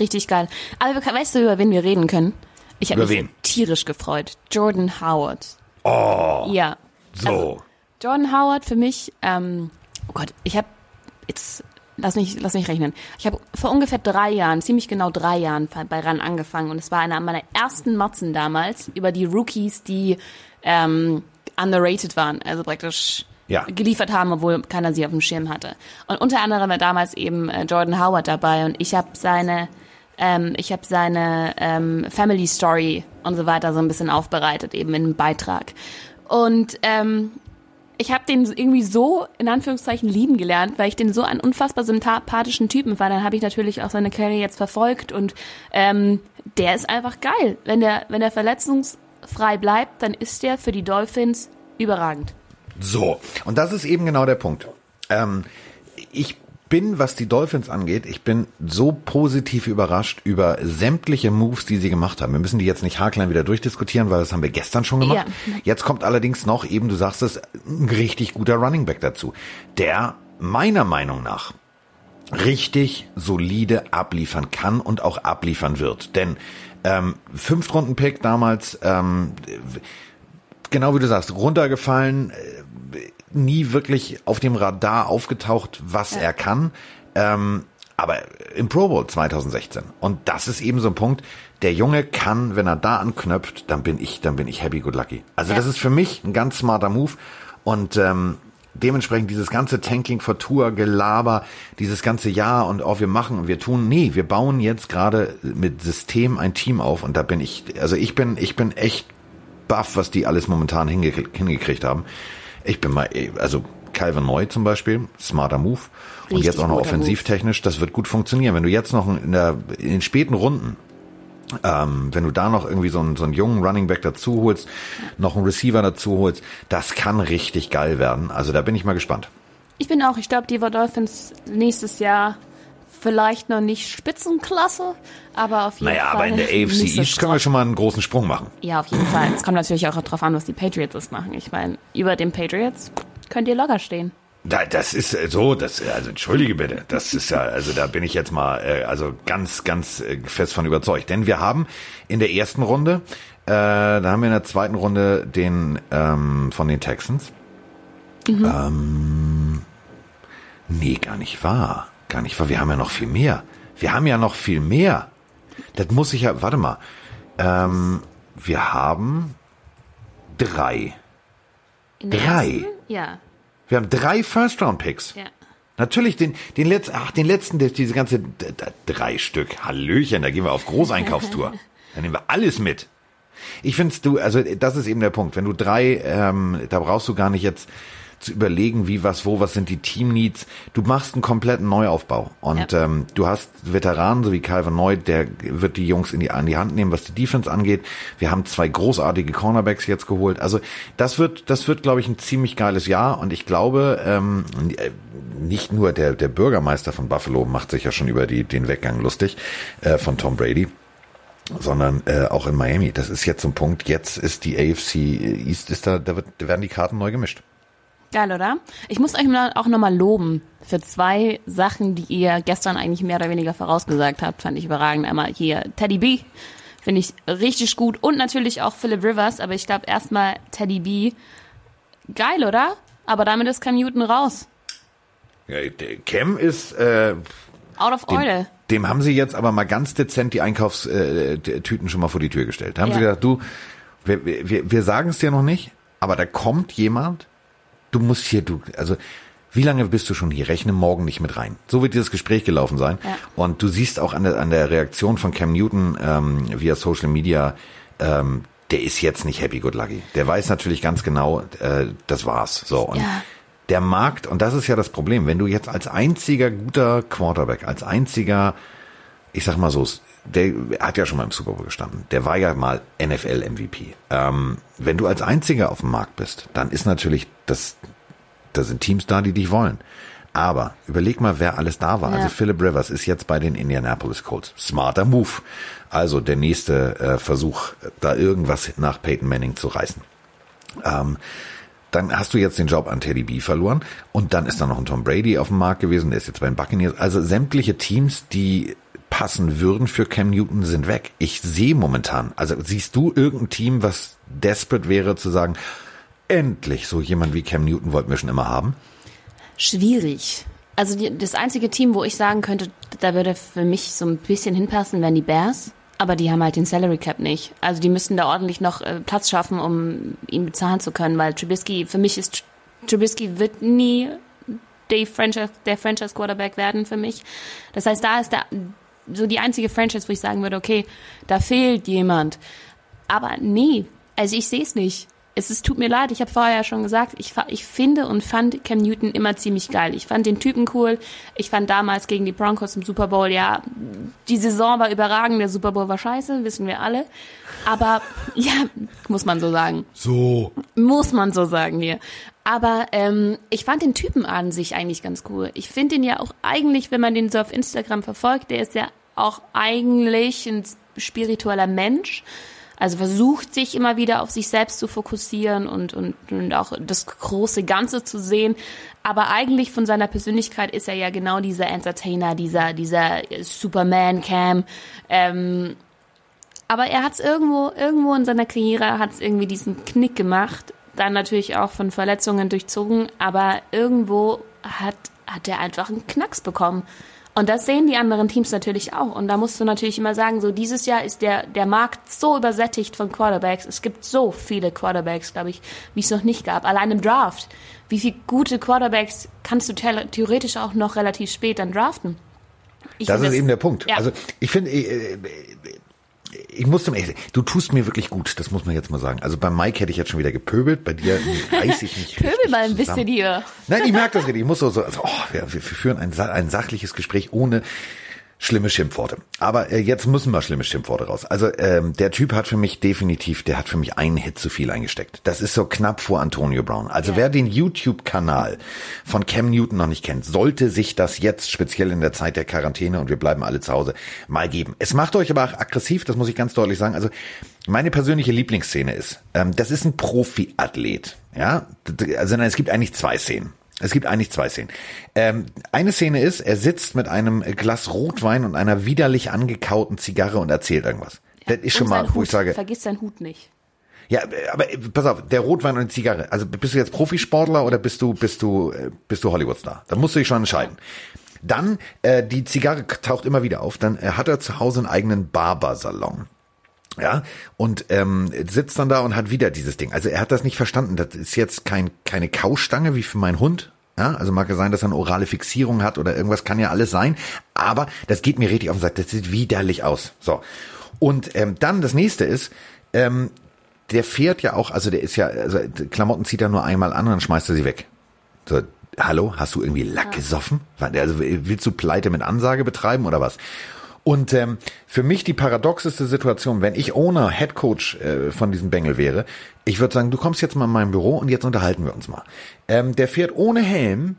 richtig geil. Aber weißt du, über wen wir reden können? Ich habe mich wen? tierisch gefreut. Jordan Howard. Oh. Ja. So. Also, Jordan Howard für mich, ähm, oh Gott, ich habe jetzt lass mich, lass mich rechnen. Ich habe vor ungefähr drei Jahren, ziemlich genau drei Jahren bei RAN angefangen und es war einer meiner ersten Motzen damals über die Rookies, die ähm, underrated waren, also praktisch ja. geliefert haben, obwohl keiner sie auf dem Schirm hatte. Und unter anderem war damals eben äh, Jordan Howard dabei und ich habe seine ähm, ich habe seine ähm, Family Story und so weiter so ein bisschen aufbereitet, eben in einem Beitrag. Und ähm, ich habe den irgendwie so in Anführungszeichen lieben gelernt, weil ich den so einen unfassbar sympathischen Typen war. Dann habe ich natürlich auch seine Karriere jetzt verfolgt und ähm, der ist einfach geil. Wenn der wenn der verletzungsfrei bleibt, dann ist der für die Dolphins überragend. So und das ist eben genau der Punkt. Ähm, ich bin, was die Dolphins angeht, ich bin so positiv überrascht über sämtliche Moves, die sie gemacht haben. Wir müssen die jetzt nicht haarklein wieder durchdiskutieren, weil das haben wir gestern schon gemacht. Ja. Jetzt kommt allerdings noch eben, du sagst es, ein richtig guter Running Back dazu, der meiner Meinung nach richtig solide abliefern kann und auch abliefern wird. Denn ähm, Fünftrunden-Pick damals, ähm, genau wie du sagst, runtergefallen, äh, nie wirklich auf dem Radar aufgetaucht, was ja. er kann. Ähm, aber im Pro Bowl 2016. Und das ist eben so ein Punkt. Der Junge kann, wenn er da anknöpft, dann bin ich, dann bin ich happy good lucky. Also ja. das ist für mich ein ganz smarter Move. Und ähm, dementsprechend dieses ganze Tanking for Tour, Gelaber, dieses ganze Jahr und auch oh, wir machen und wir tun, nee, wir bauen jetzt gerade mit System ein Team auf und da bin ich, also ich bin, ich bin echt baff, was die alles momentan hingekriegt haben. Ich bin mal, also Calvin Neu zum Beispiel, smarter Move. Richtig und jetzt auch noch offensivtechnisch, das wird gut funktionieren. Wenn du jetzt noch in, der, in den späten Runden ähm, wenn du da noch irgendwie so einen, so einen jungen Running Back dazu holst, noch einen Receiver dazu holst, das kann richtig geil werden. Also da bin ich mal gespannt. Ich bin auch, ich glaube, die Dolphins nächstes Jahr Vielleicht noch nicht Spitzenklasse, aber auf jeden naja, Fall. Naja, aber in der AFC East können wir schon mal einen großen Sprung machen. Ja, auf jeden Fall. Es kommt natürlich auch darauf an, was die Patriots es machen. Ich meine, über den Patriots könnt ihr locker stehen. Da, das ist äh, so, das, also entschuldige bitte, das ist ja, also da bin ich jetzt mal, äh, also ganz, ganz äh, fest von überzeugt. Denn wir haben in der ersten Runde, äh, da haben wir in der zweiten Runde den ähm, von den Texans. Mhm. Ähm, nee, gar nicht wahr. Gar nicht, weil wir haben ja noch viel mehr. Wir haben ja noch viel mehr. Das muss ich ja, warte mal. Ähm, wir haben drei. drei. Ersten? Ja. Wir haben drei First-Round-Picks. Ja. Natürlich den, den letzten, ach, den letzten, diese ganze, drei Stück. Hallöchen, da gehen wir auf Großeinkaufstour. Dann nehmen wir alles mit. Ich find's du, also das ist eben der Punkt. Wenn du drei, ähm, da brauchst du gar nicht jetzt zu überlegen, wie, was, wo, was sind die Team-Needs. Du machst einen kompletten Neuaufbau. Und ja. ähm, du hast Veteranen, so wie Calvin Neu, der wird die Jungs in die, an die Hand nehmen, was die Defense angeht. Wir haben zwei großartige Cornerbacks jetzt geholt. Also das wird, das wird, glaube ich, ein ziemlich geiles Jahr. Und ich glaube, ähm, nicht nur der, der Bürgermeister von Buffalo macht sich ja schon über die, den Weggang lustig äh, von Tom Brady sondern äh, auch in Miami. Das ist jetzt so ein Punkt. Jetzt ist die AFC East, ist da, da, wird, da werden die Karten neu gemischt. Geil, oder? Ich muss euch auch nochmal loben für zwei Sachen, die ihr gestern eigentlich mehr oder weniger vorausgesagt habt. Fand ich überragend. Einmal hier Teddy B. Finde ich richtig gut. Und natürlich auch Philip Rivers. Aber ich glaube erstmal Teddy B. Geil, oder? Aber damit ist Cam Newton raus. Ja, Cam ist äh, out of dem, order. Dem haben sie jetzt aber mal ganz dezent die Einkaufstüten äh, schon mal vor die Tür gestellt. Da haben ja. sie gesagt, du, wir, wir, wir sagen es dir noch nicht, aber da kommt jemand, du musst hier, du, also Wie lange bist du schon hier? Rechne morgen nicht mit rein. So wird dieses Gespräch gelaufen sein. Ja. Und du siehst auch an der, an der Reaktion von Cam Newton ähm, via Social Media, ähm, der ist jetzt nicht happy good lucky. Der weiß natürlich ganz genau, äh, das war's. So und Ja. der Markt und das ist ja das Problem, wenn du jetzt als einziger guter Quarterback, als einziger, ich sag mal so, der hat ja schon mal im Super Bowl gestanden. Der war ja mal NFL MVP. Ähm, wenn du als einziger auf dem Markt bist, dann ist natürlich das, da sind Teams da, die dich wollen. Aber überleg mal, wer alles da war. Ja. Also Philip Rivers ist jetzt bei den Indianapolis Colts. Smarter Move. Also der nächste äh, Versuch, da irgendwas nach Peyton Manning zu reißen. Ähm, dann hast du jetzt den Job an Teddy B verloren und dann ist da noch ein Tom Brady auf dem Markt gewesen, der ist jetzt bei den Buccaneers. Also sämtliche Teams, die passen würden für Cam Newton, sind weg. Ich sehe momentan, also siehst du irgendein Team, was desperate wäre zu sagen, endlich so jemand wie Cam Newton wollten wir schon immer haben? Schwierig. Also die, das einzige Team, wo ich sagen könnte, da würde für mich so ein bisschen hinpassen, wären die Bears. Aber die haben halt den Salary Cap nicht. Also die müssten da ordentlich noch äh, Platz schaffen, um ihn bezahlen zu können, weil Trubisky, für mich ist Trubisky wird nie die Franchise, der Franchise Quarterback werden für mich. Das heißt, da ist da so die einzige Franchise, wo ich sagen würde, okay, da fehlt jemand. Aber nee, also ich sehe es nicht. Es ist, tut mir leid, ich habe vorher ja schon gesagt, ich, ich finde und fand Cam Newton immer ziemlich geil. Ich fand den Typen cool. Ich fand damals gegen die Broncos im Super Bowl, ja, die Saison war überragend, der Super Bowl war scheiße, wissen wir alle. Aber ja, muss man so sagen. So. Muss man so sagen hier. Aber ähm, ich fand den Typen an sich eigentlich ganz cool. Ich finde ihn ja auch eigentlich, wenn man den so auf Instagram verfolgt, der ist ja auch eigentlich ein spiritueller Mensch. Also versucht sich immer wieder auf sich selbst zu fokussieren und, und, und auch das große Ganze zu sehen. Aber eigentlich von seiner Persönlichkeit ist er ja genau dieser Entertainer, dieser, dieser Superman-Cam. Ähm, aber er hat es irgendwo, irgendwo in seiner Karriere hat es irgendwie diesen Knick gemacht. Dann natürlich auch von Verletzungen durchzogen, aber irgendwo hat, hat er einfach einen Knacks bekommen. Und das sehen die anderen Teams natürlich auch. Und da musst du natürlich immer sagen, so dieses Jahr ist der, der Markt so übersättigt von Quarterbacks. Es gibt so viele Quarterbacks, glaube ich, wie es noch nicht gab. Allein im Draft. Wie viele gute Quarterbacks kannst du the- theoretisch auch noch relativ spät dann draften? Ich Das ist eben der Punkt. Ja. Also ich finde, äh, äh, ich muss zum ehrlich, du tust mir wirklich gut, das muss man jetzt mal sagen. Also bei Mike hätte ich jetzt schon wieder gepöbelt, bei dir reiß ich mich Pöbel mal ein bisschen hier. Nein, ich merke das richtig. Ich muss so, so also, oh, wir, wir führen ein, ein sachliches Gespräch ohne schlimme Schimpfworte. Aber äh, jetzt müssen mal schlimme Schimpfworte raus. Also ähm, der Typ hat für mich definitiv, der hat für mich einen Hit zu viel eingesteckt. Das ist so knapp vor Antonio Brown. Also Ja. wer den YouTube-Kanal von Cam Newton noch nicht kennt, sollte sich das jetzt speziell in der Zeit der Quarantäne und wir bleiben alle zu Hause mal geben. Es macht euch aber auch aggressiv, das muss ich ganz deutlich sagen. Also meine persönliche Lieblingsszene ist, ähm, das ist ein Profi-Athlet. Ja, also nein, es gibt eigentlich zwei Szenen. Es gibt eigentlich zwei Szenen. Ähm, eine Szene ist, er sitzt mit einem Glas Rotwein und einer widerlich angekauten Zigarre und erzählt irgendwas. Das ist schon mal, wo Hut. ich sage, Vergiss seinen Hut nicht. ja, aber pass auf, der Rotwein und die Zigarre. Also bist du jetzt Profisportler oder bist du bist du äh, bist du Hollywoodstar? Da musst du dich schon entscheiden. Dann äh, die Zigarre taucht immer wieder auf. Dann äh, hat er zu Hause einen eigenen Barbersalon. Ja, und ähm, sitzt dann da und hat wieder dieses Ding. Also er hat das nicht verstanden. Das ist jetzt kein, keine Kaustange wie für meinen Hund. Ja, also mag ja sein, dass er eine orale Fixierung hat oder irgendwas kann ja alles sein. Aber das geht mir richtig auf den Sack. Das sieht widerlich aus. So. Und ähm, dann das nächste ist, ähm, der fährt ja auch, also der ist ja, also Klamotten zieht er nur einmal an und dann schmeißt er sie weg. So, hallo, hast du irgendwie Lack gesoffen? Also willst du Pleite mit Ansage betreiben oder was? Und ähm, für mich die paradoxeste Situation, wenn ich ohne Headcoach äh, von diesem Bengel wäre, ich würde sagen, du kommst jetzt mal in mein Büro und jetzt unterhalten wir uns mal. Ähm, der fährt ohne Helm,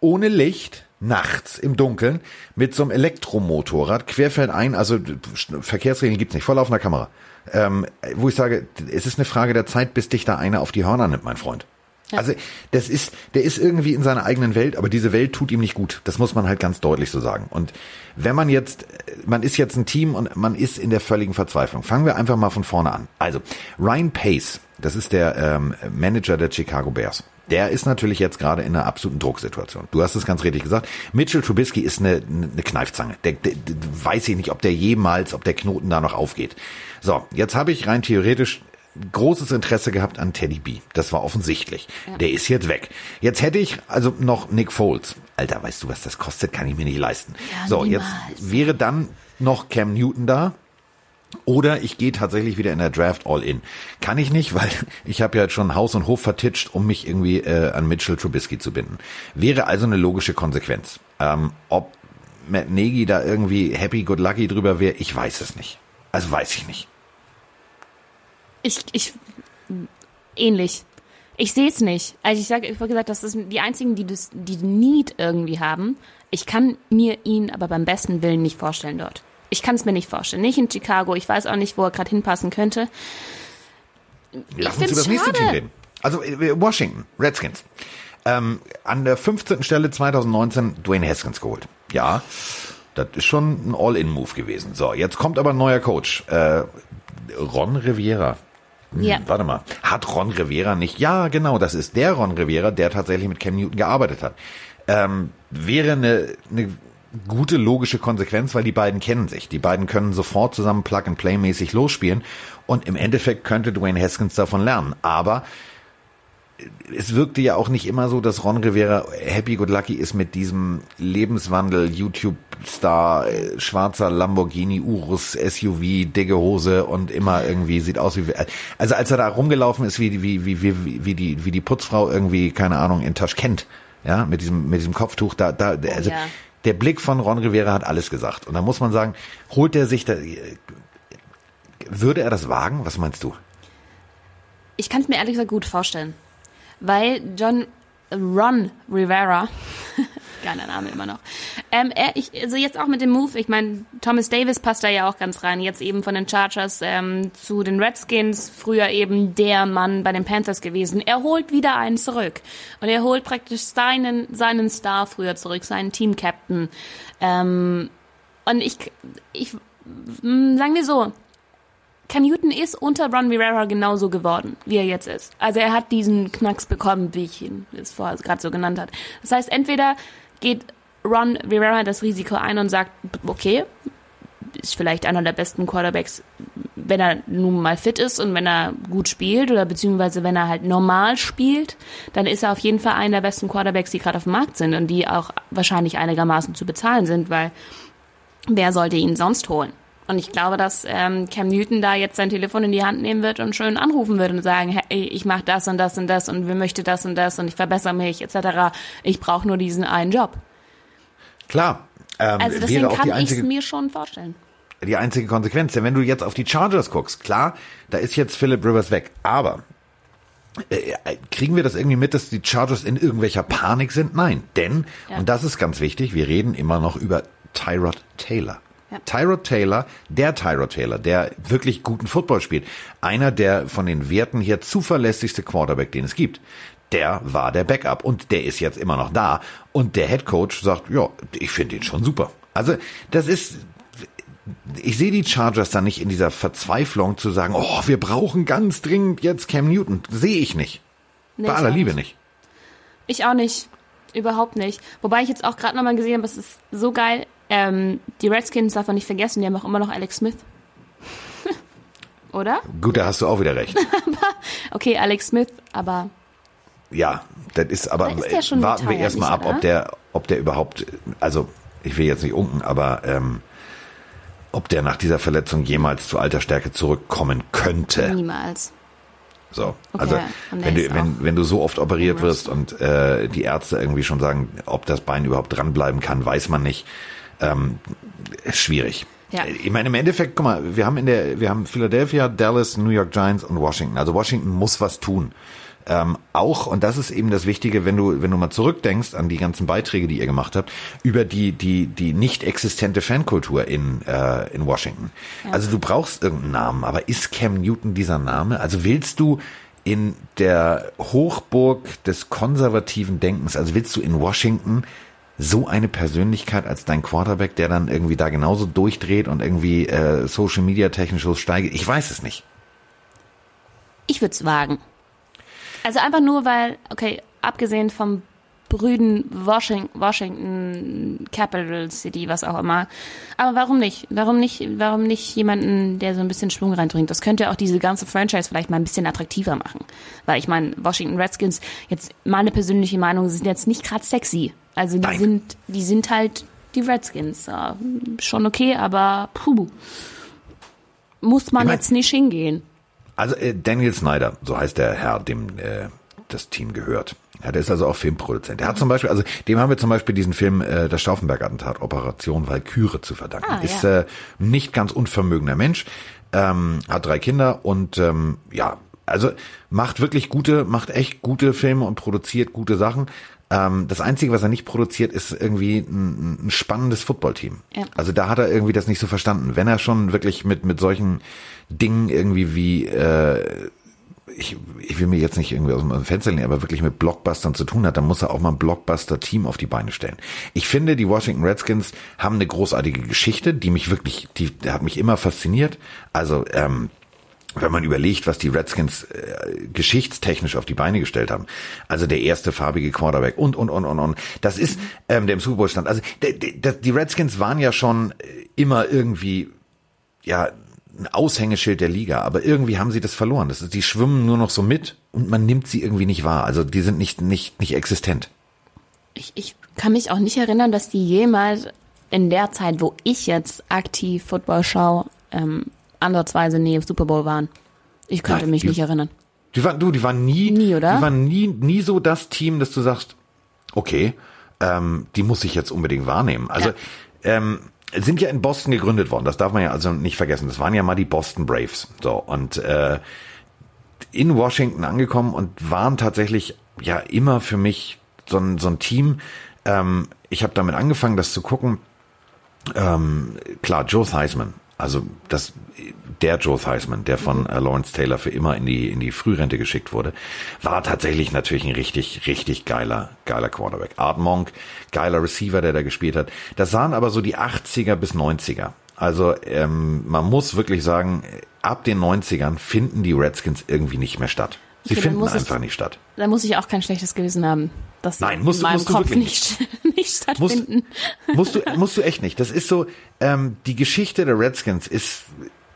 ohne Licht, nachts im Dunkeln, mit so einem Elektromotorrad, querfeldein, also Verkehrsregeln gibt's nicht, voll auf einer Kamera. Ähm, wo ich sage, es ist eine Frage der Zeit, bis dich da einer auf die Hörner nimmt, mein Freund. Also das ist, der ist irgendwie in seiner eigenen Welt, aber diese Welt tut ihm nicht gut. Das muss man halt ganz deutlich so sagen. Und wenn man jetzt, man ist jetzt ein Team und man ist in der völligen Verzweiflung. Fangen wir einfach mal von vorne an. Also Ryan Pace, das ist der ähm, Manager der Chicago Bears. Der ist natürlich jetzt gerade in einer absoluten Drucksituation. Du hast es ganz richtig gesagt. Mitchell Trubisky ist eine, eine Kneifzange. Der, der, der weiß ich nicht, ob der jemals, ob der Knoten da noch aufgeht. So, jetzt habe ich rein theoretisch großes Interesse gehabt an Teddy B. Das war offensichtlich. Der ist jetzt weg. Jetzt hätte ich also noch Nick Foles. Alter, weißt du, was das kostet? Kann ich mir nicht leisten. Ja, so, niemals. jetzt wäre dann noch Cam Newton da. Oder ich gehe tatsächlich wieder in der Draft all in. Kann ich nicht, weil ich habe ja jetzt schon Haus und Hof vertitscht, um mich irgendwie äh, an Mitchell Trubisky zu binden. Wäre also eine logische Konsequenz. Ähm, ob Matt Nagy da irgendwie happy, good lucky drüber wäre, ich weiß es nicht. Also weiß ich nicht. Ich, ich, ähnlich. Ich sehe es nicht. Also ich sage, ich habe gesagt, das sind die einzigen, die das, die Need irgendwie haben. Ich kann mir ihn aber beim besten Willen nicht vorstellen dort. Ich kann es mir nicht vorstellen. Nicht in Chicago. Ich weiß auch nicht, wo er gerade hinpassen könnte. Lass uns über das nächste. Team reden. Also äh, Washington, Redskins. Ähm, an der 15. Stelle 2019 Dwayne Haskins geholt. Ja, das ist schon ein All-In-Move gewesen. So, jetzt kommt aber ein neuer Coach. Äh, Ron Rivera. Hm, Ja. Warte mal, hat Ron Rivera nicht? Ja, genau, das ist der Ron Rivera, der tatsächlich mit Cam Newton gearbeitet hat. Ähm, wäre eine, eine gute logische Konsequenz, weil die beiden kennen sich. Die beiden können sofort zusammen Plug-and-Play-mäßig losspielen und im Endeffekt könnte Dwayne Haskins davon lernen. Aber es wirkte ja auch nicht immer so, dass Ron Rivera happy good lucky ist mit diesem Lebenswandel, YouTube-Star, äh, schwarzer Lamborghini, Urus, SUV, dicke Hose und immer irgendwie sieht aus wie, also als er da rumgelaufen ist, wie, wie, wie, wie, wie die, wie die Putzfrau irgendwie, keine Ahnung, in Taschkent, ja, mit diesem, mit diesem Kopftuch, da, da, also, ja. der Blick von Ron Rivera hat alles gesagt. Und da muss man sagen, holt er sich da, würde er das wagen? Was meinst du? Ich kann es mir ehrlich gesagt gut vorstellen. Weil John Ron Rivera, geiler Name immer noch, ähm, er, ich, also jetzt auch mit dem Move, ich meine, Thomas Davis passt da ja auch ganz rein, jetzt eben von den Chargers ähm, zu den Redskins, früher eben der Mann bei den Panthers gewesen. Er holt wieder einen zurück. Und er holt praktisch seinen, seinen Star früher zurück, seinen Team-Captain. Ähm, und ich, ich, mh, sagen wir so, Cam Newton ist unter Ron Rivera genauso geworden, wie er jetzt ist. Also er hat diesen Knacks bekommen, wie ich ihn jetzt vorher gerade so genannt hat. Das heißt, entweder geht Ron Rivera das Risiko ein und sagt, okay, ist vielleicht einer der besten Quarterbacks, wenn er nun mal fit ist und wenn er gut spielt oder beziehungsweise wenn er halt normal spielt, dann ist er auf jeden Fall einer der besten Quarterbacks, die gerade auf dem Markt sind und die auch wahrscheinlich einigermaßen zu bezahlen sind, weil wer sollte ihn sonst holen? Und ich glaube, dass ähm, Cam Newton da jetzt sein Telefon in die Hand nehmen wird und schön anrufen wird und sagen, hey, ich mache das und das und das und wir möchte das und das und ich verbessere mich etc. Ich brauche nur diesen einen Job. Klar. Ähm, Also deswegen kann ich es mir schon vorstellen. die einzige Konsequenz. Denn wenn du jetzt auf die Chargers guckst, klar, da ist jetzt Philip Rivers weg. Aber äh, kriegen wir das irgendwie mit, dass die Chargers in irgendwelcher Panik sind? Nein. Denn, Ja. und das ist ganz wichtig, wir reden immer noch über Tyrod Taylor. Ja. Tyrod Taylor, der Tyrod Taylor, der wirklich guten Football spielt. Einer der von den Werten her zuverlässigste Quarterback, den es gibt. Der war der Backup und der ist jetzt immer noch da. Und der Head Coach sagt, ja, ich finde ihn schon super. Also, das ist, ich sehe die Chargers da nicht in dieser Verzweiflung zu sagen, oh, wir brauchen ganz dringend jetzt Cam Newton. Sehe ich nicht. Nee, Bei aller Liebe nicht. nicht. Ich auch nicht. Überhaupt nicht. Wobei ich jetzt auch gerade nochmal gesehen habe, es ist so geil. Ähm, die Redskins darf man nicht vergessen, die haben auch immer noch Alex Smith. Oder? Gut, da hast du auch wieder recht. Okay, Alex Smith, aber Ja, das ist aber, Da ist schon warten wir erstmal ab, ob der, ob der überhaupt, also ich will jetzt nicht unken, aber ähm, ob der nach dieser Verletzung jemals zu alter Stärke zurückkommen könnte. niemals. So, Okay, also wenn du, wenn, wenn du so oft operiert wirst und äh, die Ärzte irgendwie schon sagen, ob das Bein überhaupt dranbleiben kann, weiß man nicht. Ähm, schwierig. Ja. Ich meine, im Endeffekt, guck mal, wir haben in der, wir haben Philadelphia, Dallas, New York Giants und Washington. Also Washington muss was tun. Ähm, auch, und das ist eben das Wichtige, wenn du, wenn du mal zurückdenkst an die ganzen Beiträge, die ihr gemacht habt, über die, die, die nicht existente Fankultur in, äh, in Washington. Also du brauchst irgendeinen Namen, aber ist Cam Newton dieser Name? Also willst du in der Hochburg des konservativen Denkens, also willst du in Washington so eine Persönlichkeit als dein Quarterback, der dann irgendwie da genauso durchdreht und irgendwie äh, Social Media technisch so steigt? Ich weiß es nicht. Ich würde es wagen. Also einfach nur, weil, okay, abgesehen vom Brüden Washington, Washington, Capital City, was auch immer. Aber warum nicht? Warum nicht, warum nicht jemanden, der so ein bisschen Schwung reinbringt? Das könnte auch diese ganze Franchise vielleicht mal ein bisschen attraktiver machen. Weil ich meine, Washington Redskins, jetzt meine persönliche Meinung, sind jetzt nicht gerade sexy. Also die Nein. sind, die sind halt die Redskins. Ja, schon okay, aber puh. Muss man Ich mein- jetzt nicht hingehen. Also äh, Daniel Snyder, so heißt der Herr, dem äh, das Team gehört. Ja, der ist also auch Filmproduzent. Der hat zum Beispiel, also dem haben wir zum Beispiel diesen Film äh, Das Stauffenberg-Attentat, Operation Valkyrie zu verdanken. Ah, ist ja. äh, nicht ganz unvermögender Mensch, ähm, hat drei Kinder und ähm, ja, also macht wirklich gute, macht echt gute Filme und produziert gute Sachen. Ähm, das Einzige, was er nicht produziert, ist irgendwie ein, ein spannendes Footballteam. Ja. Also da hat er irgendwie das nicht so verstanden. Wenn er schon wirklich mit mit solchen Dingen irgendwie wie äh, ich, ich will mir jetzt nicht irgendwie aus dem Fenster lehnen, aber wirklich mit Blockbustern zu tun hat, dann muss er auch mal ein Blockbuster-Team auf die Beine stellen. Ich finde, die Washington Redskins haben eine großartige Geschichte, die mich wirklich, die, die hat mich immer fasziniert. Also, ähm, wenn man überlegt, was die Redskins äh, geschichtstechnisch auf die Beine gestellt haben, also der erste farbige Quarterback und und und und und, das ist ähm, der im Super Bowl stand. Also der, der, die Redskins waren ja schon äh, immer irgendwie ja ein Aushängeschild der Liga, aber irgendwie haben sie das verloren. Das ist, die schwimmen nur noch so mit und man nimmt sie irgendwie nicht wahr. Also die sind nicht nicht nicht existent. Ich, ich kann mich auch nicht erinnern, dass die jemals in der Zeit, wo ich jetzt aktiv Football schaue, ähm, ansatzweise nie im Super Bowl waren. Ich könnte Nein, mich die- nicht erinnern. Die waren, du, die waren nie, Nie, oder? Die waren nie, nie so das Team, dass du sagst, okay, ähm, die muss ich jetzt unbedingt wahrnehmen. Also, Ja. ähm, sind ja in Boston gegründet worden. Das darf man ja also nicht vergessen. Das waren ja mal die Boston Braves. So und äh, in Washington angekommen und waren tatsächlich ja immer für mich so ein, so ein Team. Ähm, ich habe damit angefangen, das zu gucken. Ähm, klar, Joe Theismann, also das, der Joe Theismann, der von äh, Lawrence Taylor für immer in die in die Frührente geschickt wurde, war tatsächlich natürlich ein richtig richtig geiler geiler Quarterback. Art Monk, geiler Receiver, der da gespielt hat. Das waren aber so die 80er bis 90er. Also ähm, man muss wirklich sagen, ab den 90ern finden die Redskins irgendwie nicht mehr statt. Sie Okay, finden einfach nicht statt. Da muss ich auch kein schlechtes Gewissen haben, sie Nein, musst in du- meinem musst Kopf wirklich nicht, nicht stattfinden. musst du musst du echt nicht. Das ist so ähm, die Geschichte der Redskins ist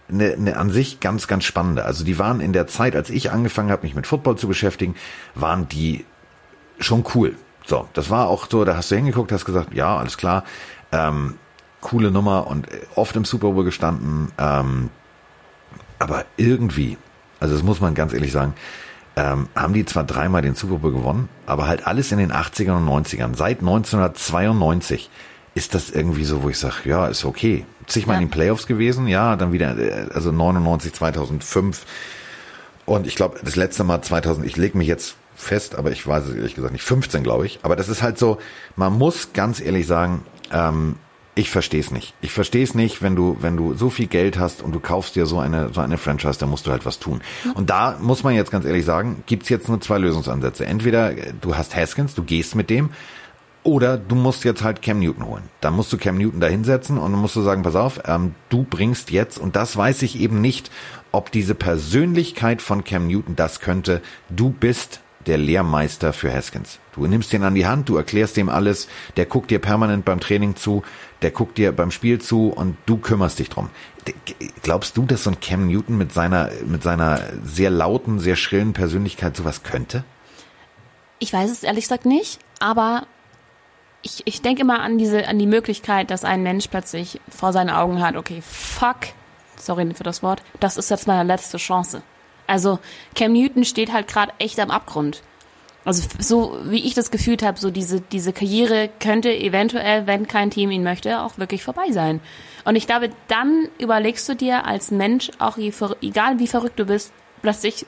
eine, eine an sich ganz ganz spannende. Also die waren in der Zeit, als ich angefangen habe, mich mit Football zu beschäftigen, waren die schon cool. So, das war auch so. Da hast du hingeguckt, hast gesagt, ja, alles klar, ähm, coole Nummer und äh, oft im Super Bowl gestanden. Ähm, aber irgendwie, also das muss man ganz ehrlich sagen, ähm, haben die zwar dreimal den Super Bowl gewonnen, aber halt alles in den 80ern und 90ern. Seit 1992 ist das irgendwie so, wo ich sage, ja, ist okay. Zigmal Ja. in den Playoffs gewesen, ja, dann wieder, äh, also 99, 2005 und ich glaube, das letzte Mal 2000, ich lege mich jetzt fest, aber ich weiß es ehrlich gesagt nicht, 15 glaube ich. Aber das ist halt so, man muss ganz ehrlich sagen, ähm, ich verstehe es nicht. Ich verstehe es nicht, wenn du, wenn du so viel Geld hast und du kaufst dir so eine, so eine Franchise, dann musst du halt was tun. Und da muss man jetzt ganz ehrlich sagen, gibt's jetzt nur zwei Lösungsansätze. Entweder äh, du hast Haskins, du gehst mit dem, oder du musst jetzt halt Cam Newton holen. Dann musst du Cam Newton da hinsetzen und dann musst du sagen, pass auf, ähm, du bringst jetzt, und das weiß ich eben nicht, ob diese Persönlichkeit von Cam Newton das könnte, du bist der Lehrmeister für Haskins. Du nimmst den an die Hand, du erklärst dem alles, der guckt dir permanent beim Training zu, der guckt dir beim Spiel zu und du kümmerst dich drum. Glaubst du, dass so ein Cam Newton mit seiner, mit seiner sehr lauten, sehr schrillen Persönlichkeit sowas könnte? Ich weiß es ehrlich gesagt nicht, aber ich, ich denke immer an diese, an die Möglichkeit, dass ein Mensch plötzlich vor seinen Augen hat, okay, fuck, sorry für das Wort, das ist jetzt meine letzte Chance. Also Cam Newton steht halt gerade echt am Abgrund. Also so wie ich das gefühlt habe, so diese, diese Karriere könnte eventuell, wenn kein Team ihn möchte, auch wirklich vorbei sein. Und ich glaube, dann überlegst du dir als Mensch, auch je egal wie verrückt du bist, plötzlich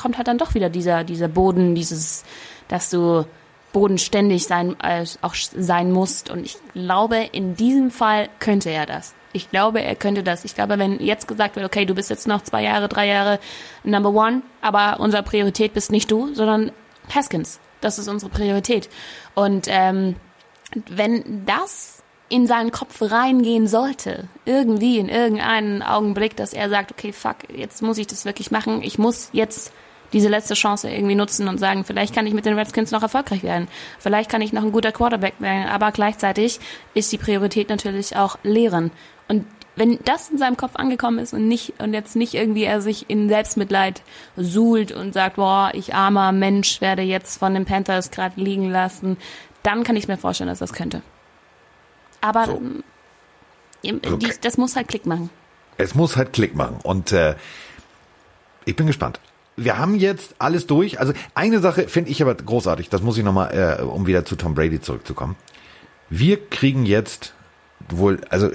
kommt halt dann doch wieder dieser, dieser Boden, dieses, dass du bodenständig sein, äh, auch sein musst. Und ich glaube, in diesem Fall könnte er das. Ich glaube, er könnte das. Ich glaube, wenn jetzt gesagt wird, okay, du bist jetzt noch zwei Jahre, drei Jahre Number One, aber unsere Priorität bist nicht du, sondern Haskins. Das ist unsere Priorität. Und ähm, wenn das in seinen Kopf reingehen sollte, irgendwie in irgendeinen Augenblick, dass er sagt, okay, fuck, jetzt muss ich das wirklich machen, ich muss jetzt diese letzte Chance irgendwie nutzen und sagen, vielleicht kann ich mit den Redskins noch erfolgreich werden. Vielleicht kann ich noch ein guter Quarterback werden. Aber gleichzeitig ist die Priorität natürlich auch Lehren. Und wenn das in seinem Kopf angekommen ist und nicht und jetzt nicht irgendwie er sich in Selbstmitleid suhlt und sagt, boah, ich armer Mensch werde jetzt von den Panthers gerade liegen lassen, dann kann ich mir vorstellen, dass das könnte. Aber So. ähm, die, Okay. das muss halt Klick machen. Es muss halt Klick machen. Und äh, ich bin gespannt. Wir haben jetzt alles durch. Also eine Sache finde ich aber großartig. Das muss ich nochmal, äh, um wieder zu Tom Brady zurückzukommen. Wir kriegen jetzt wohl, also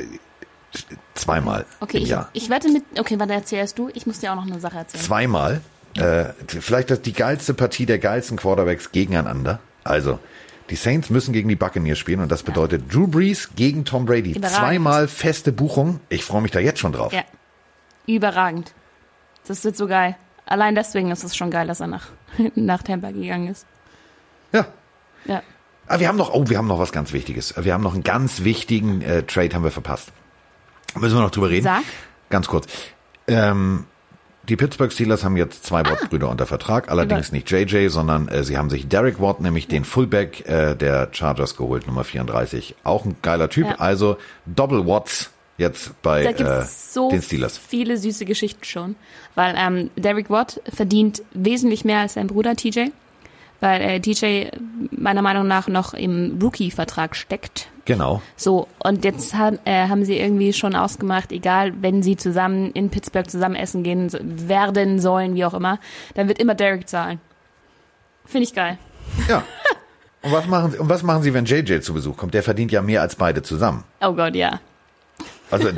zweimal Okay, im ich, Jahr. ich wette mit. Okay, warte, erzählst du? Ich muss dir auch noch eine Sache erzählen. Zweimal. Äh, vielleicht das die geilste Partie der geilsten Quarterbacks gegeneinander. Also, die Saints müssen gegen die Buccaneers spielen und das bedeutet Drew Brees gegen Tom Brady. Überragend. Zweimal feste Buchung. Ich freue mich da jetzt schon drauf. Ja. Überragend. Das wird so geil. Allein deswegen ist es schon geil, dass er nach, nach Tampa gegangen ist. ja. Ja. Ah, wir haben noch, oh, wir haben noch was ganz Wichtiges. Wir haben noch einen ganz wichtigen äh, Trade haben wir verpasst. Müssen wir noch drüber reden? Sag. Ganz kurz. Ähm, die Pittsburgh Steelers haben jetzt zwei Watt-Brüder unter Vertrag, allerdings nicht JJ, sondern äh, sie haben sich Derek Watt, nämlich den Fullback äh, der Chargers geholt, Nummer 34. Auch ein geiler Typ. Ja. Also Double Watts jetzt bei Da gibt äh, es so den Steelers. viele süße Geschichten schon. Weil ähm, Derek Watt verdient wesentlich mehr als sein Bruder TJ. Weil äh, TJ meiner Meinung nach noch im Rookie-Vertrag steckt. Genau. So, und jetzt haben, äh, haben sie irgendwie schon ausgemacht, egal, wenn sie zusammen in Pittsburgh zusammen essen gehen werden sollen, wie auch immer, dann wird immer Derek zahlen. Finde ich geil. Ja. Und was machen sie, und was machen sie, wenn JJ zu Besuch kommt? Der verdient ja mehr als beide zusammen. Oh Gott, ja. Also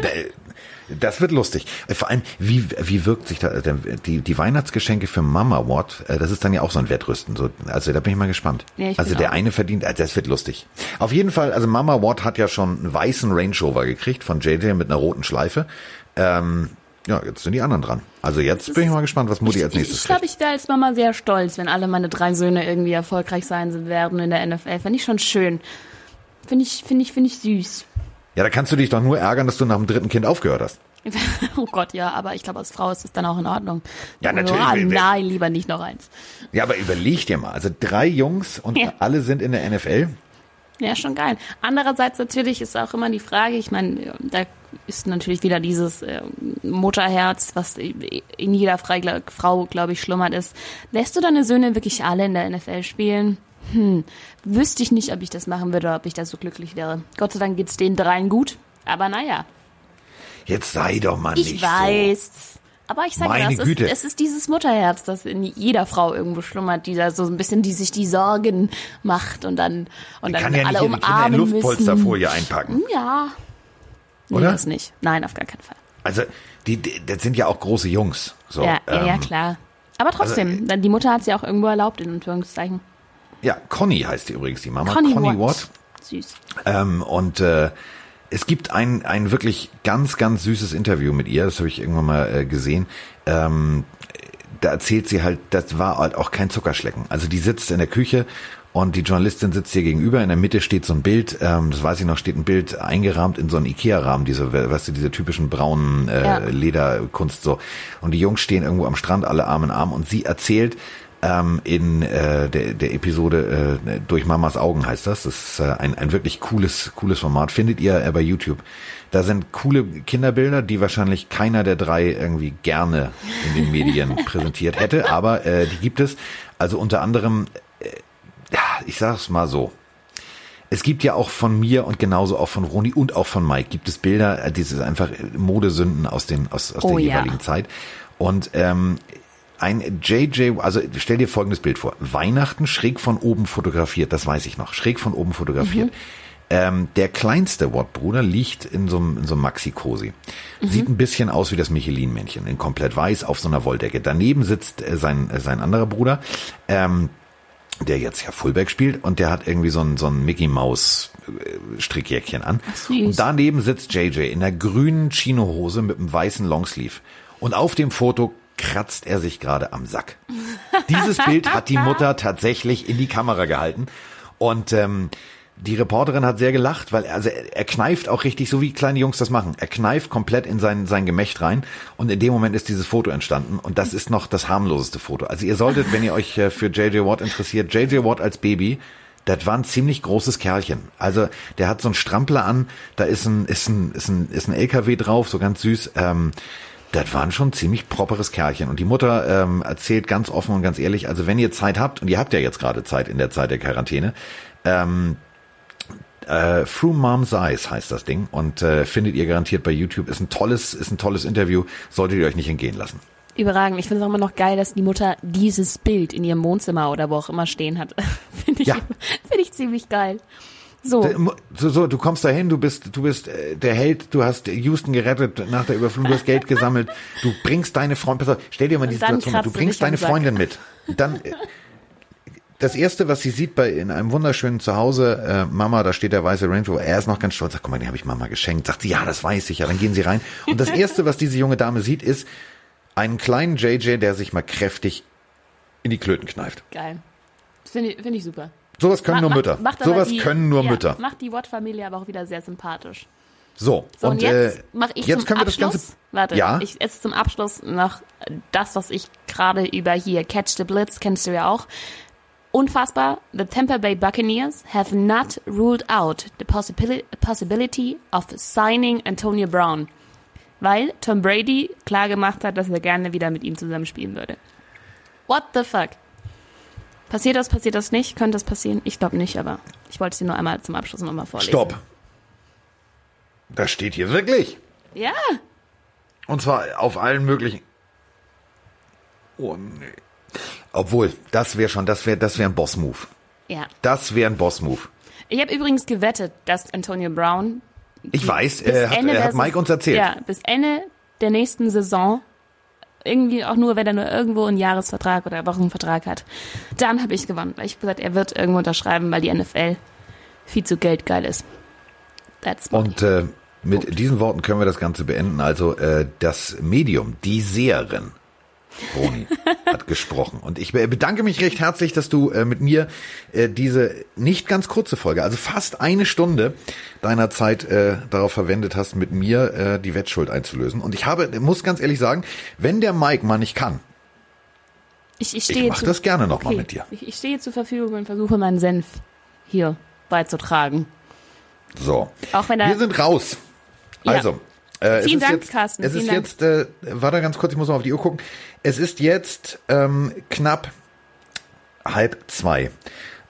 das wird lustig. Vor allem, wie, wie wirkt sich da die, die Weihnachtsgeschenke für Mama Watt? äh, Das ist dann ja auch so ein Wettrüsten. So, also da bin ich mal gespannt. Ja, ich also der auch. eine verdient, äh, das wird lustig. Auf jeden Fall, also Mama Watt hat ja schon einen weißen Range Rover gekriegt von JJ mit einer roten Schleife. Ähm, ja, jetzt sind die anderen dran. Also jetzt bin ich mal gespannt, was Mutti als Ich, nächstes ich glaube, kriegt. ich wäre als Mama sehr stolz, wenn alle meine drei Söhne irgendwie erfolgreich sein werden in der NFL. Fände ich schon schön. Finde ich, finde ich, finde ich süß. Ja, da kannst du dich doch nur ärgern, dass du nach dem dritten Kind aufgehört hast. Oh Gott, ja, aber ich glaube, als Frau ist es dann auch in Ordnung. Ja, natürlich. Wer- nein, lieber nicht noch eins. Ja, aber überleg dir mal. Also drei Jungs und Ja. alle sind in der NFL. Ja, schon geil. Andererseits natürlich ist auch immer die Frage, ich meine, da ist natürlich wieder dieses äh, Mutterherz, was in jeder Frau, glaube ich, schlummert ist. Lässt du deine Söhne wirklich alle in der NFL spielen? Hm, wüsste ich nicht, ob ich das machen würde, ob ich da so glücklich wäre. Gott sei Dank geht's den dreien gut. Aber naja, Jetzt sei doch mal ich nicht weiß. Aber ich sage Meine das, Güte. es, es ist dieses Mutterherz, das in jeder Frau irgendwo schlummert, die da so ein bisschen, die sich die Sorgen macht und dann und so. dann Kann ja nicht alle ihre Kinder in umarmen Luftpolsterfolie einpacken. Ja. Nee, Oder? das nicht. Nein, auf gar keinen Fall. Also, die, die, das sind ja auch große Jungs. So, ja, ja, ja, ähm, klar. Aber trotzdem, dann die Mutter hat sie auch irgendwo erlaubt, in Anführungszeichen. Ja, Conny heißt die übrigens, die Mama. Conny, Conny, Watt. Watt. Süß. Ähm, und äh, es gibt ein, ein wirklich ganz, ganz süßes Interview mit ihr, das habe ich irgendwann mal äh, gesehen. Ähm, da erzählt sie halt, das war halt auch kein Zuckerschlecken. Also die sitzt in der Küche und die Journalistin sitzt ihr gegenüber. In der Mitte steht so ein Bild, ähm, das weiß ich noch, steht ein Bild eingerahmt in so einen Ikea-Rahmen, diese, weißt du, diese typischen braunen äh, Ja. Lederkunst so. Und die Jungs stehen irgendwo am Strand, alle Arm in Arm und sie erzählt, ähm, in äh, der, der Episode äh, durch Mamas Augen heißt das. Das ist äh, ein, ein wirklich cooles, cooles Format. Findet ihr äh, bei YouTube. Da sind coole Kinderbilder, die wahrscheinlich keiner der drei irgendwie gerne in den Medien präsentiert hätte, aber äh, die gibt es. Also unter anderem, äh, ja, ich sag's mal so. Es gibt ja auch von mir und genauso auch von Roni und auch von Mike gibt es Bilder, äh, dieses einfach äh, Modesünden aus den aus, aus Oh der ja. jeweiligen Zeit. Und ähm, ein JJ, also stell dir folgendes Bild vor. Weihnachten schräg von oben fotografiert, das weiß ich noch, schräg von oben fotografiert. Mhm. Ähm, der kleinste Watt-Bruder liegt in so einem, in so einem Maxi-Cosi. Sieht ein bisschen aus wie das Michelin-Männchen, in komplett weiß auf so einer Wolldecke. Daneben sitzt äh, sein, äh, sein anderer Bruder, ähm, der jetzt ja Fullback spielt und der hat irgendwie so ein, so ein Mickey Maus äh, Strickjäckchen an. süß. Und daneben sitzt JJ in einer grünen Chinohose mit einem weißen Longsleeve. Und auf dem Foto kratzt er sich gerade am Sack. Dieses Bild hat die Mutter tatsächlich in die Kamera gehalten. Und ähm, die Reporterin hat sehr gelacht, weil er, also er, er kneift auch richtig, so wie kleine Jungs das machen. Er kneift komplett in sein, sein Gemächt rein und in dem Moment ist dieses Foto entstanden und das ist noch das harmloseste Foto. Also ihr solltet, wenn ihr euch äh, für JJ Watt interessiert, JJ Watt als Baby, das war ein ziemlich großes Kerlchen. Also der hat so einen Strampler an, da ist ein, ist ein, ist ein, ist ein LKW drauf, so ganz süß. Ähm, das war ein schon ziemlich properes Kerlchen. Und die Mutter ähm, erzählt ganz offen und ganz ehrlich, also wenn ihr Zeit habt, und ihr habt ja jetzt gerade Zeit in der Zeit der Quarantäne, ähm, äh, Through Mom's Eyes heißt das Ding und äh, findet ihr garantiert bei YouTube. Ist ein tolles, ist ein tolles Interview. Solltet ihr euch nicht entgehen lassen. Überragend. Ich finde es auch immer noch geil, dass die Mutter dieses Bild in ihrem Wohnzimmer oder wo auch immer stehen hat. finde ich, Ja. finde ich ziemlich geil. So. So, so, du kommst dahin, du bist, du bist äh, der Held, du hast Houston gerettet nach der Überflutung, du hast Geld gesammelt, du bringst deine Freundin, pass auf, stell dir mal die Situation vor, du bringst deine. Freundin mit. Dann äh, das erste, was sie sieht bei in einem wunderschönen Zuhause, äh, Mama, da steht der weiße Range Rover, er ist noch ganz stolz, sagt, guck mal, den habe ich Mama geschenkt. Sagt sie, ja, das weiß ich ja. Dann gehen sie rein und das erste, was diese junge Dame sieht, ist einen kleinen JJ, der sich mal kräftig in die Klöten kneift. Geil. Finde ich, finde ich super. Sowas können nur Mütter. macht Sowas die, können nur ja, Mütter. Macht die Watt-Familie aber auch wieder sehr sympathisch. So, So, und, und, jetzt äh, mache ich jetzt zum können wir Abschluss, das Ganze. warte, ja, ich jetzt zum Abschluss noch das, was ich gerade über hier Catch the Blitz, kennst du ja auch. Unfassbar, the Tampa Bay Buccaneers have not ruled out the possibility, possibility of signing Antonio Brown, weil Tom Brady klar gemacht hat, dass er gerne wieder mit ihm zusammenspielen würde. What the fuck? Passiert das, passiert das nicht? Könnte das passieren? Ich glaube nicht, aber ich wollte es dir nur einmal zum Abschluss nochmal vorlesen. stopp. Das steht hier wirklich. Ja, Und zwar auf allen möglichen. Oh nee. Obwohl, das wäre schon, das wäre, das wäre ein Boss-Move. ja. Das wäre ein Boss-Move. Ich habe übrigens gewettet, dass Antonio Brown Ich weiß, äh, hat, hat Mike uns erzählt. Ja, bis Ende der nächsten Saison, irgendwie auch nur, wenn er nur irgendwo einen Jahresvertrag oder Wochenvertrag hat, dann habe ich gewonnen. Weil ich gesagt, er wird irgendwo unterschreiben, weil die NFL viel zu geldgeil ist. That's money. Und äh, mit diesen Worten können wir das Ganze beenden. Also äh, das Medium, die Seherin, Roni, hat gesprochen. Und ich be- bedanke mich recht herzlich, dass du äh, mit mir äh, diese nicht ganz kurze Folge, also fast eine Stunde deiner Zeit äh, darauf verwendet hast, mit mir äh, die Wettschuld einzulösen. Und ich habe, muss ganz ehrlich sagen, wenn der Mike mal nicht kann, ich, ich, ich stehe mache zu- das gerne nochmal okay, mit dir. Ich, ich stehe zur Verfügung und versuche meinen Senf hier beizutragen. So. Auch wenn er Wir sind raus. Ja. Äh, Vielen es ist Dank, jetzt, Carsten, Es ist vielen Dank. jetzt, äh, warte ganz kurz, ich muss mal auf die Uhr gucken. Es ist jetzt ähm, knapp halb zwei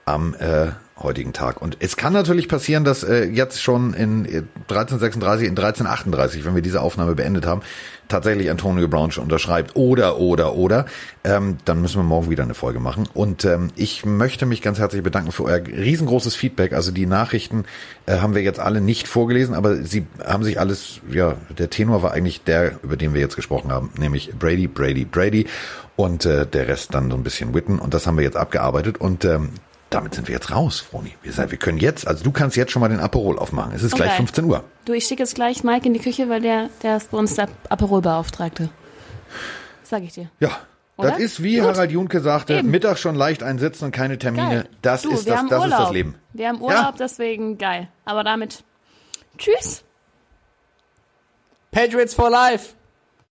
am äh, heutigen Tag. Und es kann natürlich passieren, dass äh, jetzt schon in äh, 1336, in 1338, wenn wir diese Aufnahme beendet haben, tatsächlich Antonio Brown schon unterschreibt. Oder, oder, oder. Ähm, dann müssen wir morgen wieder eine Folge machen. Und ähm, ich möchte mich ganz herzlich bedanken für euer riesengroßes Feedback. Also die Nachrichten äh, haben wir jetzt alle nicht vorgelesen, aber sie haben sich alles, ja, der Tenor war eigentlich der, über den wir jetzt gesprochen haben, nämlich Brady, Brady, Brady und äh, der Rest dann so ein bisschen Witten. Und das haben wir jetzt abgearbeitet. Und ähm, damit sind wir jetzt raus, Froni. Wir, sagen, wir können jetzt, also du kannst jetzt schon mal den Aperol aufmachen. Es ist gleich Okay. 15 Uhr. Du, ich schicke jetzt gleich Mike in die Küche, weil der, der ist bei uns der Aperolbeauftragte. Sag ich dir. Ja. Oder? Das ist, wie Gut. Harald Junke sagte, Eben. Mittag schon leicht einsitzen und keine Termine. Geil. Das, du, ist, das, das ist das Leben. Wir haben Urlaub, Ja. deswegen geil. Aber damit tschüss. Patriots for life!